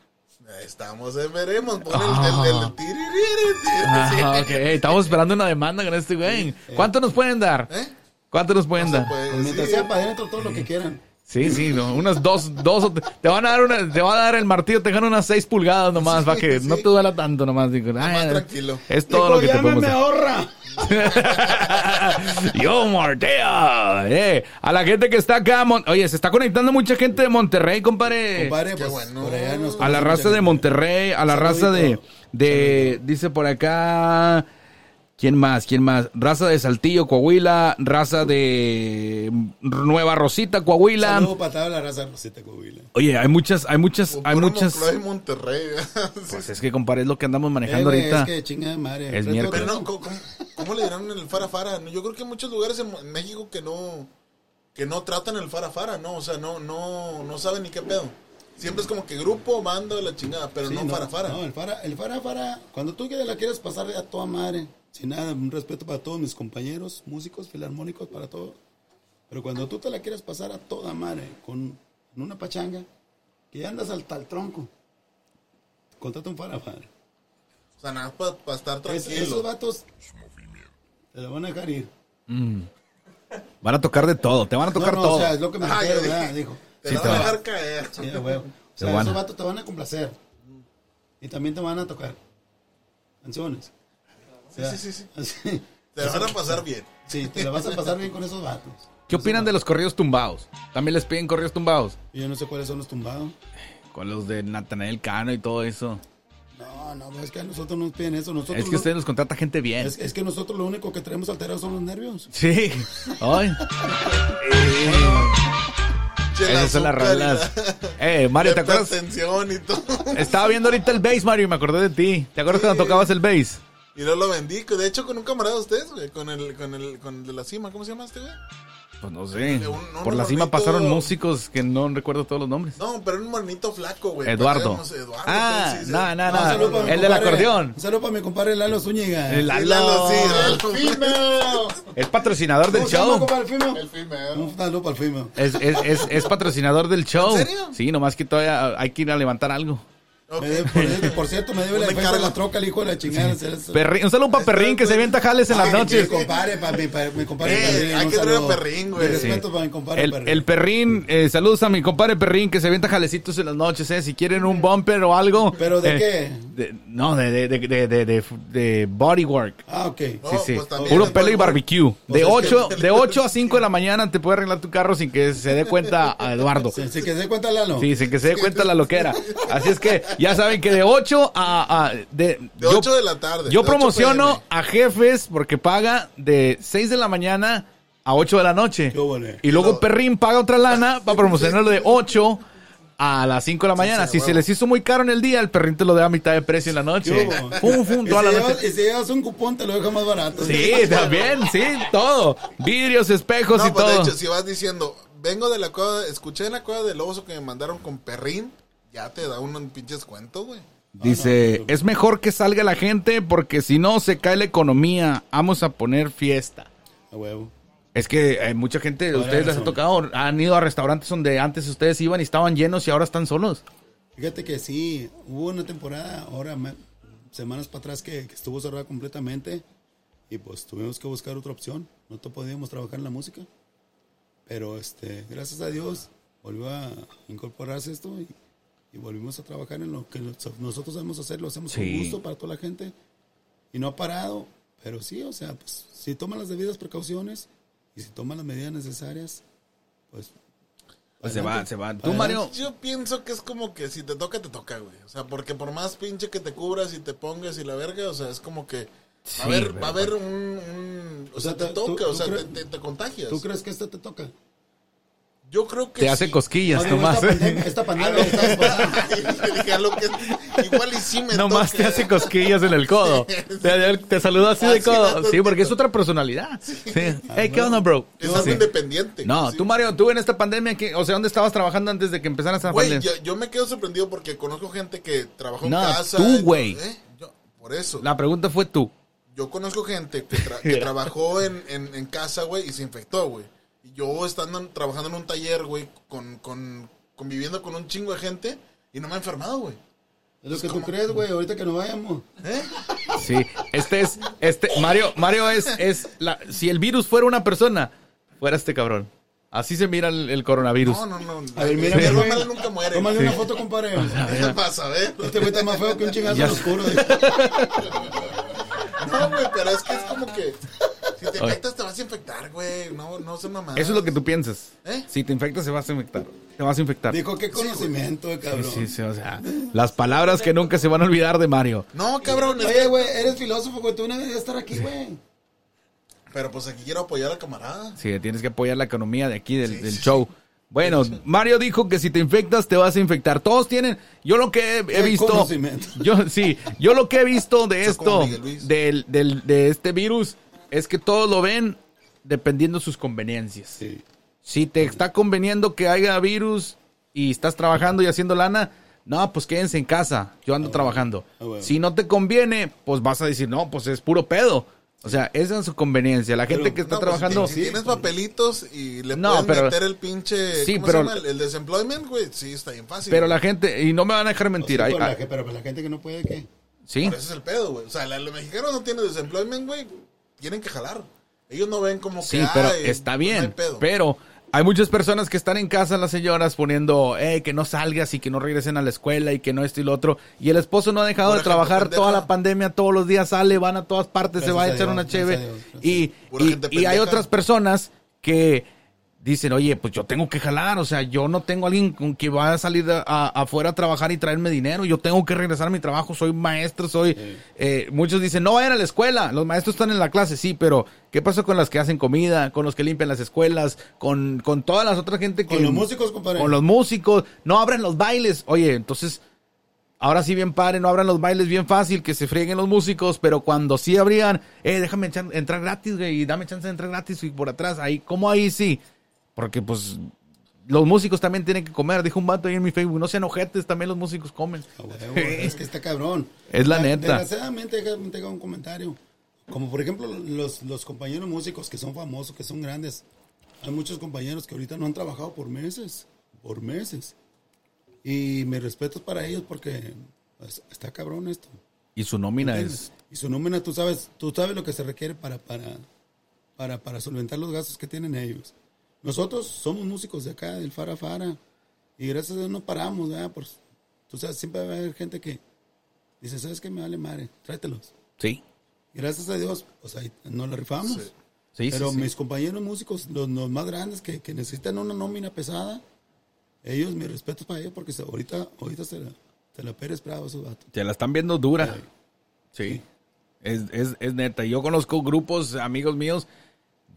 Estamos en veremos. Pon el, el, el, tiririri. Ah, ok, estamos esperando una demanda con este güey. ¿Cuánto nos pueden dar? ¿Eh? ¿Cuánto nos pueden No se dar? puede Pues sea para adentro, todo lo que quieran. Sí, sí, no, unas dos, dos, o- te van a dar una, te va a dar el martillo, te dejan unas seis pulgadas nomás, Sí, para que sí. no te duela tanto nomás. Digo, Más "Ah, tranquilo. Es todo lo que te "Ya me podemos me ahorra. Yo, Martea. Eh, a la gente que está acá, Mon- oye, se está conectando mucha gente de Monterrey, compadre. Compadre, pues, bueno. por allá nos A la raza de. Monterrey, a la raza de, Saludito. de, dice por acá, ¿quién más? ¿Quién más? Raza de Saltillo, Coahuila, raza de Nueva Rosita, Coahuila. Saludos para la raza de Rosita Coahuila. Oye, hay muchas, hay muchas, hay muchas. Monterrey. Pues es que, compadre, es lo que andamos Eh, manejando güey, ahorita. Es que chinga madre. Es miércoles. No, ¿cómo, le dirán en el fara fara? Yo creo que hay muchos lugares en, México que no que no tratan el fara fara, ¿no? O sea, no no no saben ni qué pedo. Siempre es como que grupo, banda, la chingada, pero Sí, no, fara fara. No, el fara, el fara, fara. Cuando tú que la quieres pasar a toda madre, sin nada, un respeto para todos mis compañeros, músicos, filarmónicos, para todos. Pero cuando tú te la quieres pasar a toda madre, con, con una pachanga, que ya andas al tal tronco, contrata un fara, fara. O sea, nada para estar Es- tranquilo. esos vatos te la van a dejar ir. Van a tocar de todo, te van a tocar no, no, todo. o sea, es lo que me Ah. Dijo. Te Sí, te van a dejar caer. Sí. O sea, esos vatos te van a complacer. Y también te van a tocar canciones. O sea, Sí, sí, sí. Te la van a pasar bien. Sí, te la vas a pasar bien con esos vatos. ¿Qué opinan de los corridos tumbados? ¿También les piden corridos tumbados? Yo no sé cuáles son los tumbados. Con los de Natanael Cano y todo eso. No, no, es que a nosotros nos piden eso. Nosotros Es que lo- ustedes nos contrata gente bien. es, es que nosotros lo único que tenemos alterados son los nervios. Sí. Ay. Esas son las Eh, Mario, ¿te acuerdas? hipertensión y todo. Estaba viendo ahorita el bass, Mario, y me acordé de ti. ¿Te acuerdas cuando tocabas el bass? Y no lo vendí. De hecho, con un camarada de ustedes, güey. Con el, con el, con el de la cima. ¿Cómo se llama este, güey? Pues no sé. Un- no, Por no, la cima pasaron músicos que no recuerdo todos los nombres. No, pero era un morenito flaco, güey. Eduardo. Eduardo. Ah, sí. no, no, Un saludo para no. mi El del acordeón. Un saludo para mi compadre Lalo Zúñiga. El Lalo. Lalo, sí, El Lalo. female. Es patrocinador del ¿Cómo se llama, show. el? El. Un saludo para el Fimo. Es, es, es, es patrocinador del show. ¿En serio? Sí, nomás que todavía hay que ir a levantar algo. Debe- por, por cierto, me debe la defensa de la troca, el hijo de la chingada. Perrín- un saludo para Perrín que se avienta jales en las noches. Mi compadre, para mi, para mi compadre Eh, Perrín. hay que traer a. Perrín, güey. Mi respeto Sí. para mi compadre El, Perrín. el perrín, eh, saludos a mi compadre perrín que se avienta jalecitos en las noches, eh. Si quieren un bumper o algo. ¿Pero de eh, qué? de- no, de, de, de, de, de, de- de bodywork. Ah, ok. No, Sí, sí. pues Puro el pelo y barbecue. Pues De es 8, que- de 8 a 5 de la mañana te puede arreglar tu carro sin que se dé cuenta a Eduardo. Sí, que se dé cuenta Lalo. Sí, sin que se dé cuenta la loquera. Así es que ya saben que de 8 a... a- de, De yo- 8 de la tarde. Yo de 8 promociono a jefes porque paga de 6 de la mañana a 8 de la noche. Ole. Y luego Lo- Perrín paga otra lana para promocionarlo de 8 a las 5 de la mañana. sí, si huevo. se les hizo muy caro en el día, el Perrín te lo da a mitad de precio en la noche. Fum, fum, y, toda si la llevas, noche. y si llevas un cupón, te lo deja más barato. Sí, también, sí, todo. Vidrios, espejos No, y pues todo. de hecho, si vas diciendo, vengo de la cueva, escuché en la cueva del oso que me mandaron con perrín, ya te da un pinche descuento, güey. Dice, es mejor que salga la gente porque si no se cae la economía. Vamos a poner fiesta. A huevo. Es que hay mucha gente, Ahora ustedes les ha tocado, han ido a restaurantes donde antes ustedes iban y estaban llenos y ahora están solos. Fíjate que sí, hubo una temporada, ahora semanas para atrás que, que estuvo cerrada completamente y pues tuvimos que buscar otra opción. No to- podíamos trabajar en la música, pero este, gracias a Dios volvió a incorporarse esto y, y volvimos a trabajar en lo que nos- nosotros sabemos hacer, lo hacemos Sí. con gusto para toda la gente y no ha parado, pero sí, o sea, pues si toman las debidas precauciones y si toman las medidas necesarias, pues... Pues se va, adelante. se va. Tú. Mario, Yo pienso que es como que si te toca, te toca, güey. O sea, porque por más pinche que te cubras y te pongas y la verga, o sea, es como que va Sí, a haber, pero- va a haber un, un- o, O sea, te toca, tú o sea, te, te- te contagias. ¿Tú crees que esto te toca? Yo creo que te hace sí. cosquillas No, digo, nomás. Esta pandemia, esta pandemia está lo que- igual y sí me Nomás te hace cosquillas en el codo. Te, te así de codo. Sí, porque es otra personalidad. Sí. Hey, ¿qué onda, bro? Es algo independiente. No, tú, Mario, tú en esta pandemia, ¿qué- o sea, ¿dónde estabas trabajando antes de que empezara esta Güey, pandemia? yo, yo me quedo sorprendido porque conozco gente que trabajó en No, casa. tú, güey. ¿eh? Yo- Por eso. La pregunta fue tú. Yo conozco gente que, tra- que trabajó en, en, en casa, güey, y se infectó, güey. Yo estando trabajando en un taller, güey, con, con, conviviendo con un chingo de gente y no me he enfermado, güey. Es lo que tú crees, güey, ahorita que nos vayamos. Sí, este es, este, Mario, Mario es, es la, si el virus fuera una persona, fuera este cabrón. Así se mira el, el coronavirus. No, no, no. A ver, mira, güey. normal nunca muere. Tómale una foto, compadre. ¿Qué pasa, ver? Este güey está más feo que un chingazo oscuro. No, güey, pero es que es como que si te infectas te vas a infectar, güey. No, no se mamá. Eso es lo que tú piensas. ¿Eh? Si te infectas, se vas a infectar. Te vas a infectar. Dijo, qué conocimiento, Sí, cabrón. sí, sí, o sea, las palabras que nunca se van a olvidar de Mario. No, cabrón, Oye, güey, eres filósofo, güey, tú no debes estar aquí, güey. Pero pues aquí quiero apoyar al camarada. Sí, tienes que apoyar la economía de aquí del, del show. Bueno, Mario dijo que si te infectas te vas a infectar. Todos tienen, yo lo que he, he visto, conocimiento. yo sí, yo lo que he visto de esto, del, del, de este virus, es que todos lo ven dependiendo de sus conveniencias. Sí. Si te está conveniendo que haya virus y estás trabajando y haciendo lana, no, pues quédense en casa, yo ando trabajando. Ah, bueno. Si no te conviene, pues vas a decir, no, pues es puro pedo. O sea, esa es su conveniencia. La gente Pero, que está No, pues, si trabajando... tienes- Si, tienes papelitos y le No, puedes pero- meter el pinche. Sí, ¿cómo pero- se llama? El, el desemployment, güey. Sí, está bien fácil. Pero güey. la gente, y no me van a dejar mentir, Sí, hay- pero, la, hay- pero para la gente que no puede, ¿qué? sí, Pero ese es el pedo, güey. O sea, la- los mexicanos no tienen desemployment, güey. Tienen que jalar. Ellos no ven como que. sí, pero "Ay, está pues, no hay bien, pedo". pero hay muchas personas que están en casa, las señoras, poniendo, eh, que no salgas y que no regresen a la escuela y que no esto y lo otro, y el esposo no ha dejado Pura de trabajar toda la pandemia, todos los días sale, van a todas partes, se va a echar Dios, una cheve, Dios, y, y- y hay otras personas que dicen, oye, pues yo tengo que jalar, o sea, yo no tengo alguien con que vaya a salir a- a- afuera a trabajar y traerme dinero, yo tengo que regresar a mi trabajo, soy maestro, soy... eh, muchos dicen, no vayan a la escuela, los maestros están en la clase, sí, pero ¿qué pasa con las que hacen comida, con los que limpian las escuelas, con, con todas las otras gente que... Con los músicos, compadre. Con los músicos, no abran los bailes, oye, entonces... Ahora sí bien padre, no abran los bailes bien fácil, que se frieguen los músicos, pero cuando sí abrían, eh, déjame entrar gratis, güey, y dame chance de entrar gratis y por atrás, ahí, ¿cómo ahí sí? Porque pues los músicos también tienen que comer, dijo un vato ahí en mi Facebook, no sean ojetes, también los músicos comen. Es que está cabrón. Es la neta. Desgraciadamente, déjame te un comentario. Como por ejemplo, los, los compañeros músicos que son famosos, que son grandes. Hay muchos compañeros que ahorita no han trabajado por meses. Por meses. Y mi respeto es para ellos porque pues, está cabrón esto. Y su nómina es... Y su nómina, tú sabes, tú sabes lo que se requiere para, para, para, para solventar los gastos que tienen ellos. Nosotros somos músicos de acá, del Fara Fara, y gracias a Dios no paramos, ¿verdad? Pues, tú sabes, siempre va a haber gente que dice, ¿sabes qué? Me vale madre, tráetelos. Sí, Y gracias a Dios, pues ahí nos la rifamos. Sí. sí, Pero sí, sí. mis compañeros músicos, los, los más grandes que, que necesitan una nómina pesada, ellos, mi respeto para ellos, porque se- ahorita, ahorita se la, se la Pérez Bravo esos vatos. Te la están viendo dura. Sí. Es, es, es neta. Yo conozco grupos, amigos míos,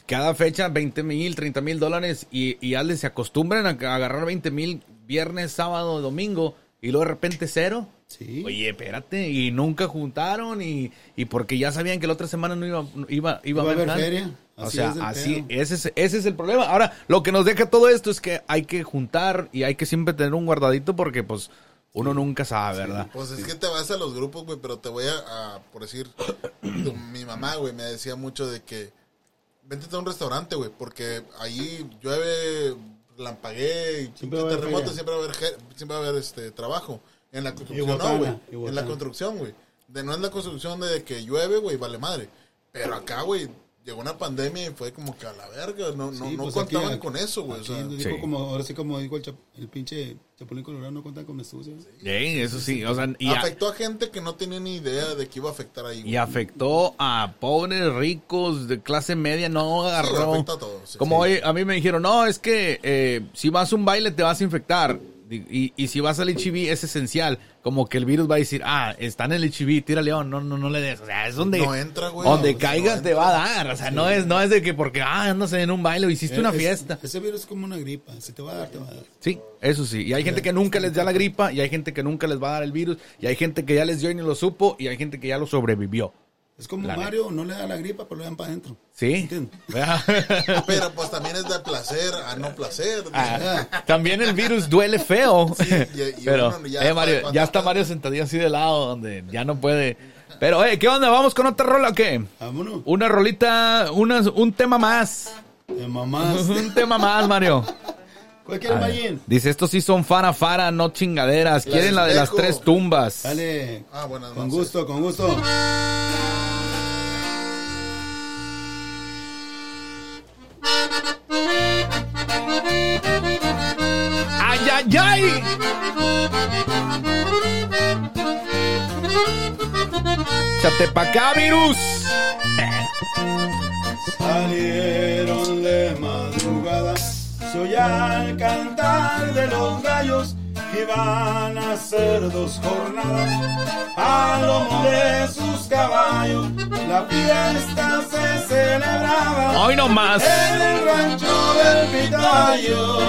cada fecha 20 mil, 30 mil dólares y, y ya les se acostumbran a, a agarrar 20 mil viernes, sábado, domingo y luego de repente cero. Sí. Oye, espérate, y nunca juntaron y, y porque ya sabían que la otra semana no iba, no iba, iba, Iba a haber feria. O sea, es así, pedo. ese es, ese es el problema. Ahora, lo que nos deja todo esto es que hay que juntar y hay que siempre tener un guardadito porque pues uno nunca sabe, ¿verdad? Pues es que te vas a los grupos, güey, pero te voy a, a, por decir, tu- mi mamá, güey, me decía mucho de que vente a un restaurante, güey, porque ahí llueve, lampagué, y Siempre terremoto, siempre va a haber, siempre va a haber este trabajo. En la construcción botana, no, güey. En la construcción, güey. De no es la construcción de que llueve, güey, vale madre. Pero acá, güey, llegó una pandemia y fue como que a la verga, no, no, Sí, no pues contaban aquí- con eso, güey. o sea, Sí. como, ahora sí como dijo el, chap- el pinche Chapulín Colorado, no cuentan con astucia. Sí, eso sí, o sea, y, a- afectó a gente que no tenía ni idea de que iba a afectar ahí. güey. y afectó a pobres ricos de clase media, no agarró. afecta a todos, sí, Como sí. hoy a mí me dijeron, no, es que eh, si vas a un baile te vas a infectar. Y, y si vas al HIV es esencial. Como que el virus va a decir, ah, está en el HIV, tira león, no, no, no le des. O sea, es donde, No entra, güey. donde No, caiga no te va a dar. O sea, no es, no es de que porque, ah, no sé, en un baile o hiciste una Es- fiesta. Ese virus es como una gripa. Si te va a dar, te va a dar. Sí, eso sí. Y hay gente que nunca les da la gripa, y hay gente que nunca les va a dar el virus, y hay gente que ya les dio y ni lo supo, y hay gente que ya lo sobrevivió. Es como La Mario, no le da la gripa, pero le dan para adentro. ¿Sí? Vea. Pero pues también es de placer a no placer. Ah, también el virus duele feo. y- y Pero, ya eh, Mario, ya está Mario sentadillo así de lado, donde ya no puede. Pero, eh, ¿qué onda? ¿Vamos con otra rola o qué? Vámonos. Una rolita, una, un tema más. De mamás. Un tema más, Mario. ¿Cuál. Mayín? Dice, estos sí son fara fara, no chingaderas. Quieren la de las tres tumbas. Dale. Ah, buenas Con noches. gusto, con gusto. ¡Ay, ay, ay! ¡Chate pa' acá, virus! Salieron de madrugada, se oía el cantar de los gallos y van a hacer dos jornadas. A lomo de sus caballos, la fiesta se celebraba ¡Hoy no más! en el rancho del Pitayo.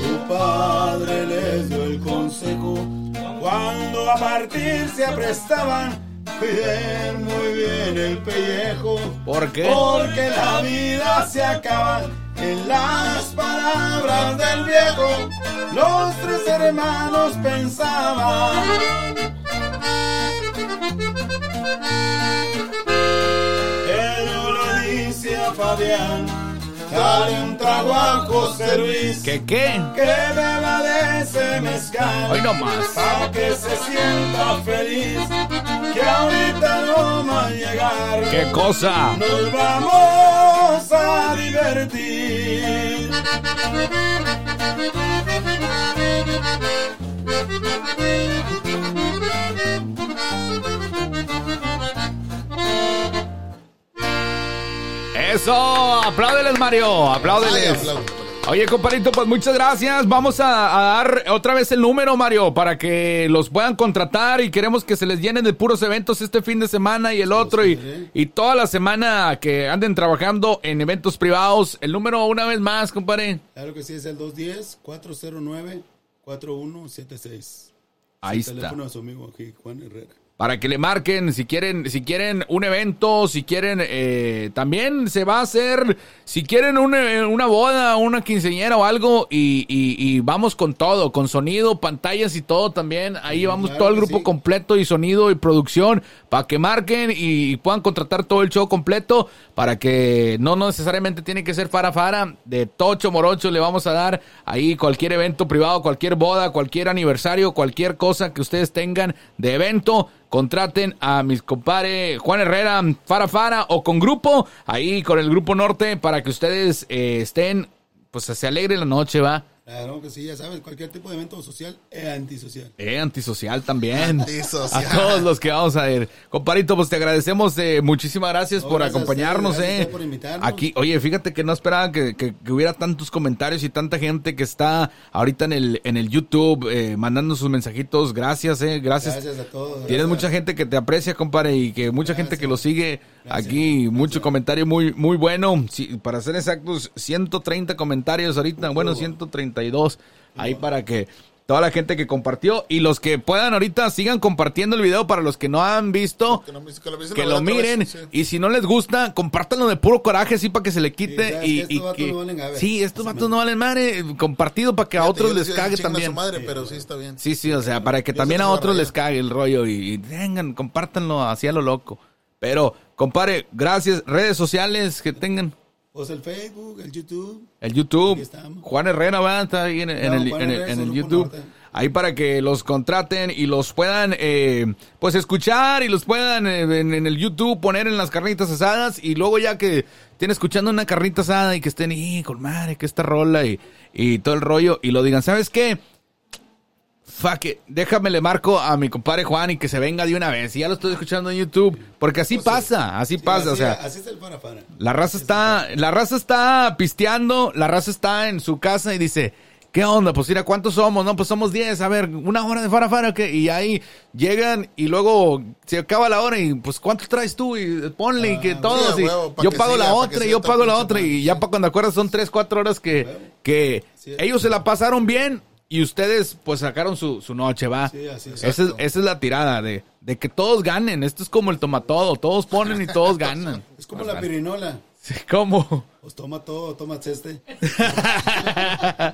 Su padre les dio el consejo cuando a partir se aprestaban. Cuiden muy bien el pellejo. ¿Por qué? Porque la vida se acaba en las palabras del viejo. Los tres hermanos pensaban. Fabián, dale un trago a José Luis. ¿Qué qué? Que beba de ese mezcal. Hoy no más. Pa' que se sienta feliz. Que ahorita no va a llegar. ¿Qué cosa? Nos vamos a divertir. ¡Eso! ¡Apláudeles, Mario! ¡Apláudeles! Oye, compadrito, pues muchas gracias. Vamos a, a dar otra vez el número, Mario, para que los puedan contratar y queremos que se les llenen de puros eventos este fin de semana y el otro y, y toda la semana que anden trabajando en eventos privados. El número una vez más, compadre. Claro que sí, es el 210-409-4176. Ahí El está. teléfono de su amigo aquí, Juan Herrera. Para que le marquen, si quieren, si quieren un evento, si quieren, eh, también se va a hacer, si quieren una, una boda, una quinceañera o algo, y, y- y vamos con todo, con sonido, pantallas y todo también. Ahí vamos claro todo el grupo sí. completo y sonido y producción, para que marquen y, puedan contratar todo el show completo, para que no necesariamente tiene que ser fara fara, de tocho morocho le vamos a dar ahí cualquier evento privado, cualquier boda, cualquier aniversario, cualquier cosa que ustedes tengan de evento contraten a mis compadres Juan Herrera, Fara Fara o con grupo, ahí con el grupo norte para que ustedes eh, estén, pues se alegre la noche, va. Claro que sí, ya sabes, cualquier tipo de evento social es antisocial. Eh, antisocial también. Antisocial. A todos los que vamos a ir. Comparito, pues te agradecemos. eh, muchísimas gracias No, por gracias acompañarnos. gracias eh. por invitarnos. Aquí, oye, fíjate que no esperaba que, que- que hubiera tantos comentarios y tanta gente que está ahorita en el, en el YouTube eh, mandando sus mensajitos. Gracias, eh. Gracias. Gracias a todos. Tienes gracias. mucha gente que te aprecia, compadre, y que mucha gente que lo sigue. Aquí. Mucho comentario muy muy bueno. Sí, para ser exactos, 130 comentarios ahorita. Bueno, 132. Ahí para que toda la gente que compartió y los que puedan ahorita sigan compartiendo el video para los que no han visto. Que, no me- que lo, Que ver miren vez, sí. y si no les gusta, compártanlo de puro coraje así para que se le Sí, quite y, que estos y vatos que no valen gabe. sí, estos vatos no valen madre, compartido para que a otros les cague también. su madre, pero sí está bien. Sí, sí, o sea, para que Yo también a otros les cague el rollo y, y vengan, compártanlo así a lo loco. Pero, compadre, gracias. Redes sociales que tengan. Pues el Facebook, el YouTube. El YouTube. Juan Herrera va a estar ahí en, en No, el, en el- en YouTube. Ahí para que los contraten y los puedan, eh, pues, escuchar y los puedan eh, en, el YouTube poner en las carnitas asadas. Y luego ya que estén escuchando una carnita asada y que estén, y con madre, que esta rola y, y todo el rollo. Y lo digan, ¿sabes qué? Fuck it, déjame le marco a mi compadre Juan y que se venga de una vez. Y ya lo estoy escuchando en YouTube. Porque así pasa, así Sí, pasa. así, o sea, así es el farafara. la raza está, la raza está pisteando, la raza está en su casa y dice, ¿qué onda? Pues mira, ¿cuántos somos? No, pues somos 10, a ver, una hora de fara fara, ¿qué? Y ahí llegan y luego se acaba la hora y pues ¿cuántos traes tú? Y ponle y que Ah, todos. y yo que pago siga, la otra y yo pago la otra y ya para cuando acuerdas son 3, 4 horas que, que ellos se la pasaron bien y ustedes pues sacaron su, su noche, va. Sí, así es. esa, es, esa es la tirada de, de que todos ganen. Esto es como el tomatodo, todos ponen y todos ganan. Es como la pirinola. Sí, ¿Cómo? Pues toma todo, toma este.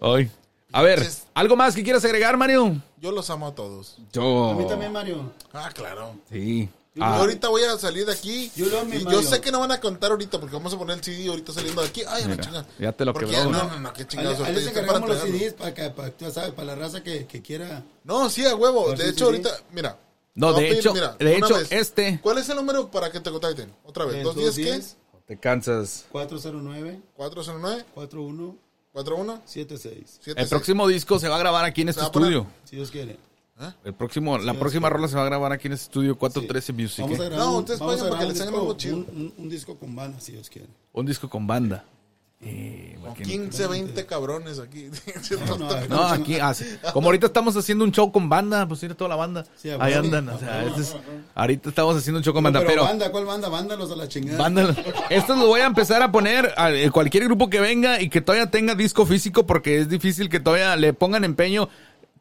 Hoy. A ver, ¿algo más que quieras agregar, Mario? Yo los amo a todos. Yo. A mí también, Mario. Ah, claro. Sí. Ah. Yo ahorita voy a salir de aquí. Me, y yo Mario. sé que no van a contar ahorita porque vamos a poner el CD ahorita saliendo de aquí. Ay, me Mira, chinga. ya te lo quebró, No, ¿no? no, no, qué chingados. ahí ahorita para los. CDs para que, para, tú sabes, para la raza que, que quiera. No, sí, a huevo. De hecho, ahorita, mira. No, de pedir, hecho- mira, de hecho, vez. este- ¿Cuál es el número para que te contacten? Otra vez. ¿Dos días qué? 210 Te cansas. 409 409 41 41 76. El próximo disco se va a grabar aquí en este estudio. Si Dios quiere. El próximo, la Sí, próxima sí. rola se va a grabar aquí en este estudio 413 Music. Vamos a ¿eh? grabar, No, ustedes vamos a vayan para que grabar les un algo disco- chido. Un, un- un disco con banda, si Dios quiere. Un disco con banda. Eh, Con aquí- 15, 20 cabrones aquí. No, no, No, aquí, ah, sí. como ahorita estamos haciendo un show con banda, pues mira toda la banda. Sí, a Ahí andan, o sea, este es- ahorita estamos haciendo un show con No, banda, pero, pero, banda, ¿cuál banda? Vándalos a la chingada. banda, esto lo voy a empezar a poner a eh, cualquier grupo que venga y que todavía tenga disco físico porque es difícil que todavía le pongan empeño.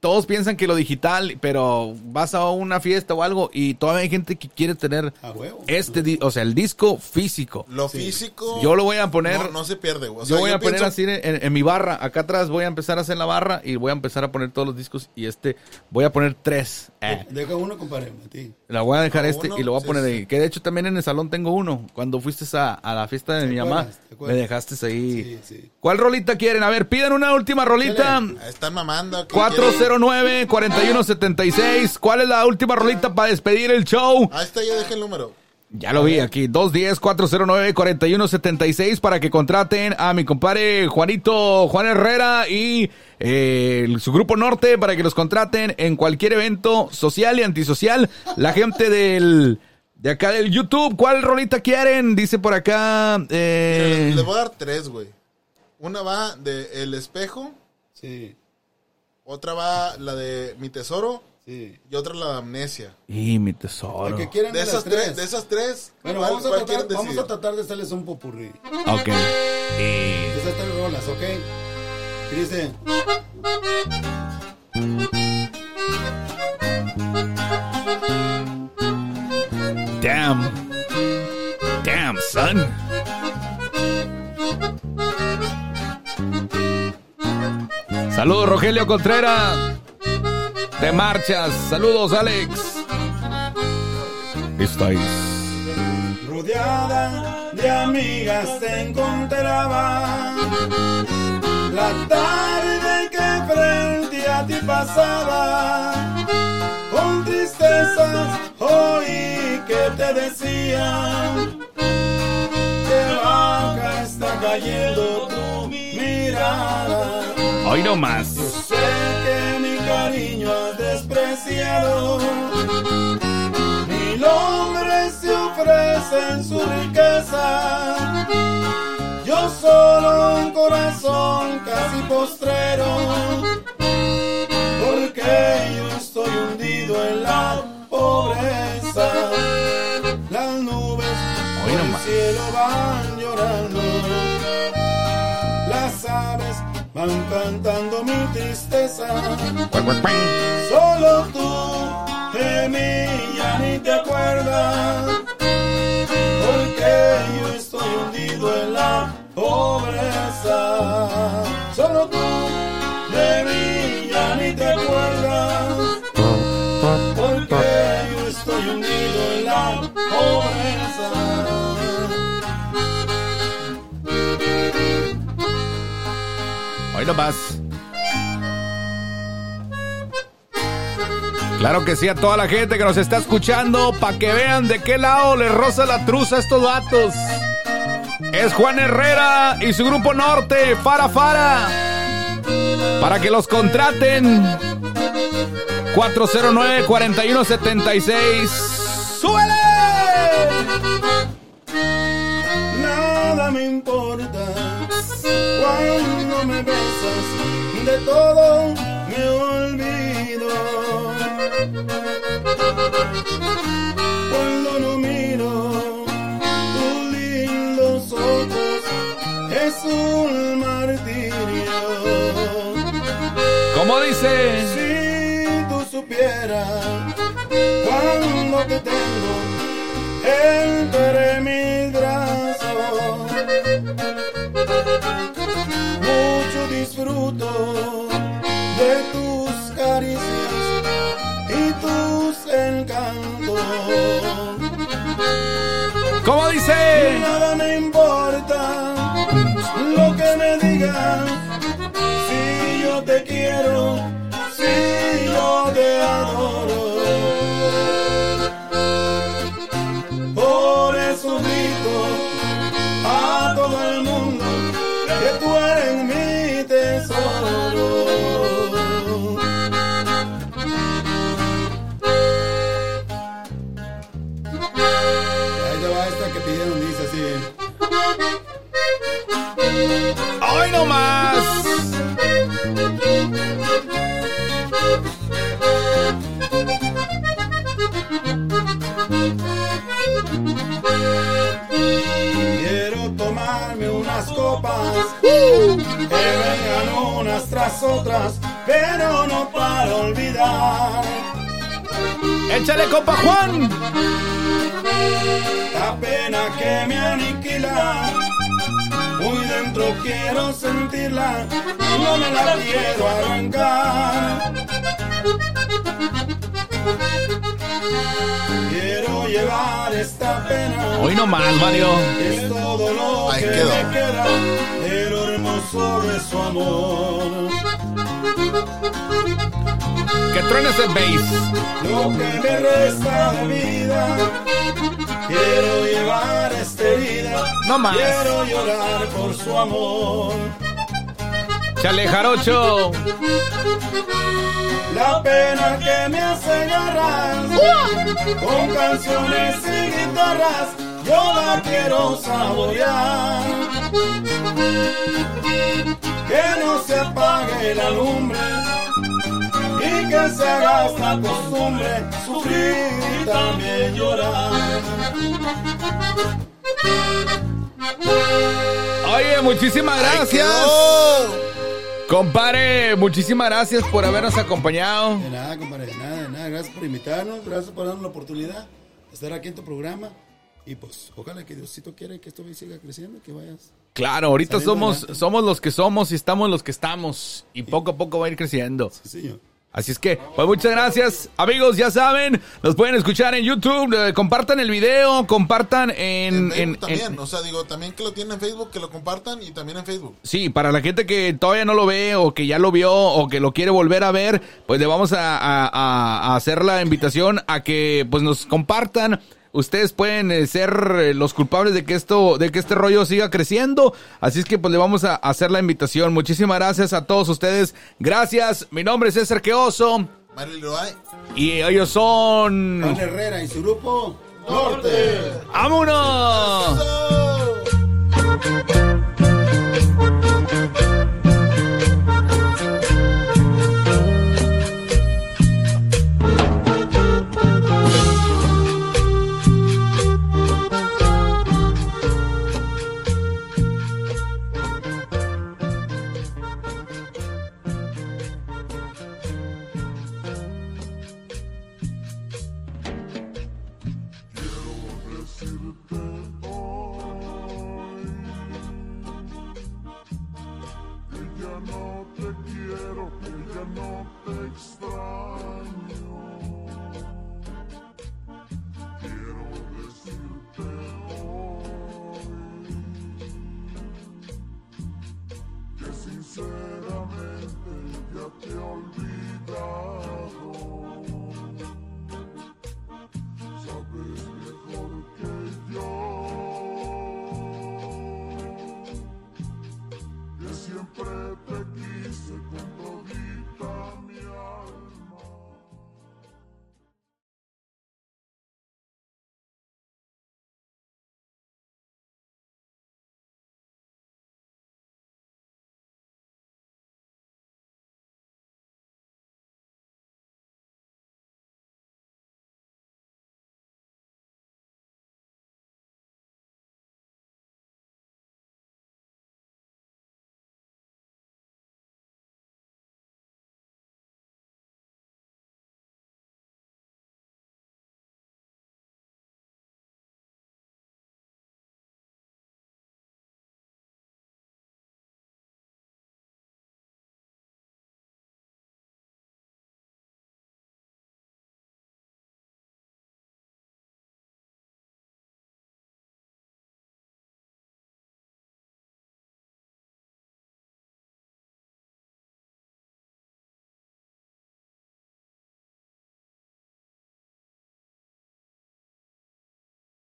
Todos piensan que lo digital, pero vas a una fiesta o algo y todavía hay gente que quiere tener A huevo. este, di- o sea, el disco físico. Lo físico. Yo lo voy a poner. No, no se pierde, güey. O yo voy a poner pienso- así en, en mi barra. Acá atrás voy a empezar a hacer la barra y voy a empezar a poner todos los discos. Y este, voy a poner tres. Eh, Deja uno, compadre, a ti. la voy a dejar este uno, y lo voy a sí, poner sí. ahí. Que de hecho también en el salón tengo uno. Cuando fuiste a, a la fiesta de mi mamá, me dejaste ahí. Sí, sí. ¿Cuál rolita quieren? A ver, pidan una última rolita. Están mamando. ¿qué quieren? 409-4176. ¿Cuál es la última rolita para despedir el show? Ahí está, ya deja el número. Ya lo vi aquí, 210-409-4176 para que contraten a mi compadre Juanito Juan Herrera y eh, su grupo norte para que los contraten en cualquier evento social y antisocial. La gente del de acá del YouTube, ¿cuál rolita quieren? Dice por acá. eh, Les voy a dar tres, güey. Una va de El Espejo. Sí, Otra va la de Mi Tesoro. sí. Y otra la de Amnesia. y mi tesoro. Que De de, esas tres, tres. de esas tres. Bueno, ¿cuál- vamos, a tratar, quieren vamos a decidir? tratar de hacerles un popurrí. Ok. Y- Esas tres rolas, ¿ok? Dice, Damn. Damn, son. Saludos, Rogelio Contreras. Te marchas. Saludos, Alex. Estáis. rodeada de amigas te encontraba. La tarde que frente a ti pasaba, con tristeza oí que te decían que baja está cayendo tu mirada. Hoy no más. Sé que mi cariño has despreciado. Mil hombres se ofrecen su riqueza. Solo un corazón casi postrero. Porque yo estoy hundido en la pobreza. Las nubes por el cielo van llorando. Las aves van cantando mi tristeza. Solo tú de mí ya ni te acuerdas. Porque yo estoy hundido en la pobreza. Solo tú mí ya ni te acuerdas. Porque yo estoy hundido en la pobreza. Hoy no más. Claro que sí, a toda la gente que nos está escuchando, para que vean de qué lado les roza la truza a estos vatos. Es Juan Herrera y su grupo norte, Fara Fara. Para que los contraten. 409-4176. ¡Súbele! Nada me importa cuando me besas, de todo me olvido. azul martirio. ¿Cómo dice? Si tú supieras cuando te tengo entre mis brazos, mucho disfruto de tus caricias y tus encantos. ¿Cómo dice? Nada me importa lo que me digas, si yo te quiero. ¡Ay, no más! Quiero tomarme unas copas que vengan unas tras otras, pero no para olvidar ¡Échale, compa Juan! la pena que me aniquila. Muy dentro quiero sentirla, no me la quiero arrancar. Quiero llevar esta pena. Hoy no más, Mario. Es todo lo Ahí que quedó. me queda de lo hermoso de su amor. Que truene ese bass. Lo que me resta de vida, quiero llevar esta herida. No más. Quiero llorar por su amor. Chale, jarocho. La pena que me hace llorar con canciones y guitarras, yo la quiero saborear. Que no se apague la lumbre y que se haga esta costumbre sufrir y también llorar. Oye, muchísimas gracias. quedó. Compadre, muchísimas gracias por habernos acompañado. De nada, compadre, de nada, de nada. Gracias por invitarnos, gracias por darnos la oportunidad de estar aquí en tu programa. Y pues, ojalá que Diosito quiera que esto siga creciendo, que vayas. Claro, ahorita somos, somos los que somos y estamos los que estamos. Y poco a poco va a ir creciendo. Sí, señor. Así es que, pues muchas gracias. Amigos, ya saben, nos pueden escuchar en YouTube. eh, compartan el video, compartan en... En en- también, en- o sea, digo, también que lo tienen en Facebook, que lo compartan y también en Facebook. Sí, para la gente que todavía no lo ve o que ya lo vio o que lo quiere volver a ver, pues le vamos a- a- a hacer la invitación a que pues nos compartan. Ustedes pueden eh, ser eh, los culpables de que esto, de que este rollo siga creciendo. Así es que pues le vamos a hacer la invitación. Muchísimas gracias a todos ustedes. Gracias. Mi nombre es César Queoso y ellos son. Juan Herrera y su grupo Norte. ¡Vámonos!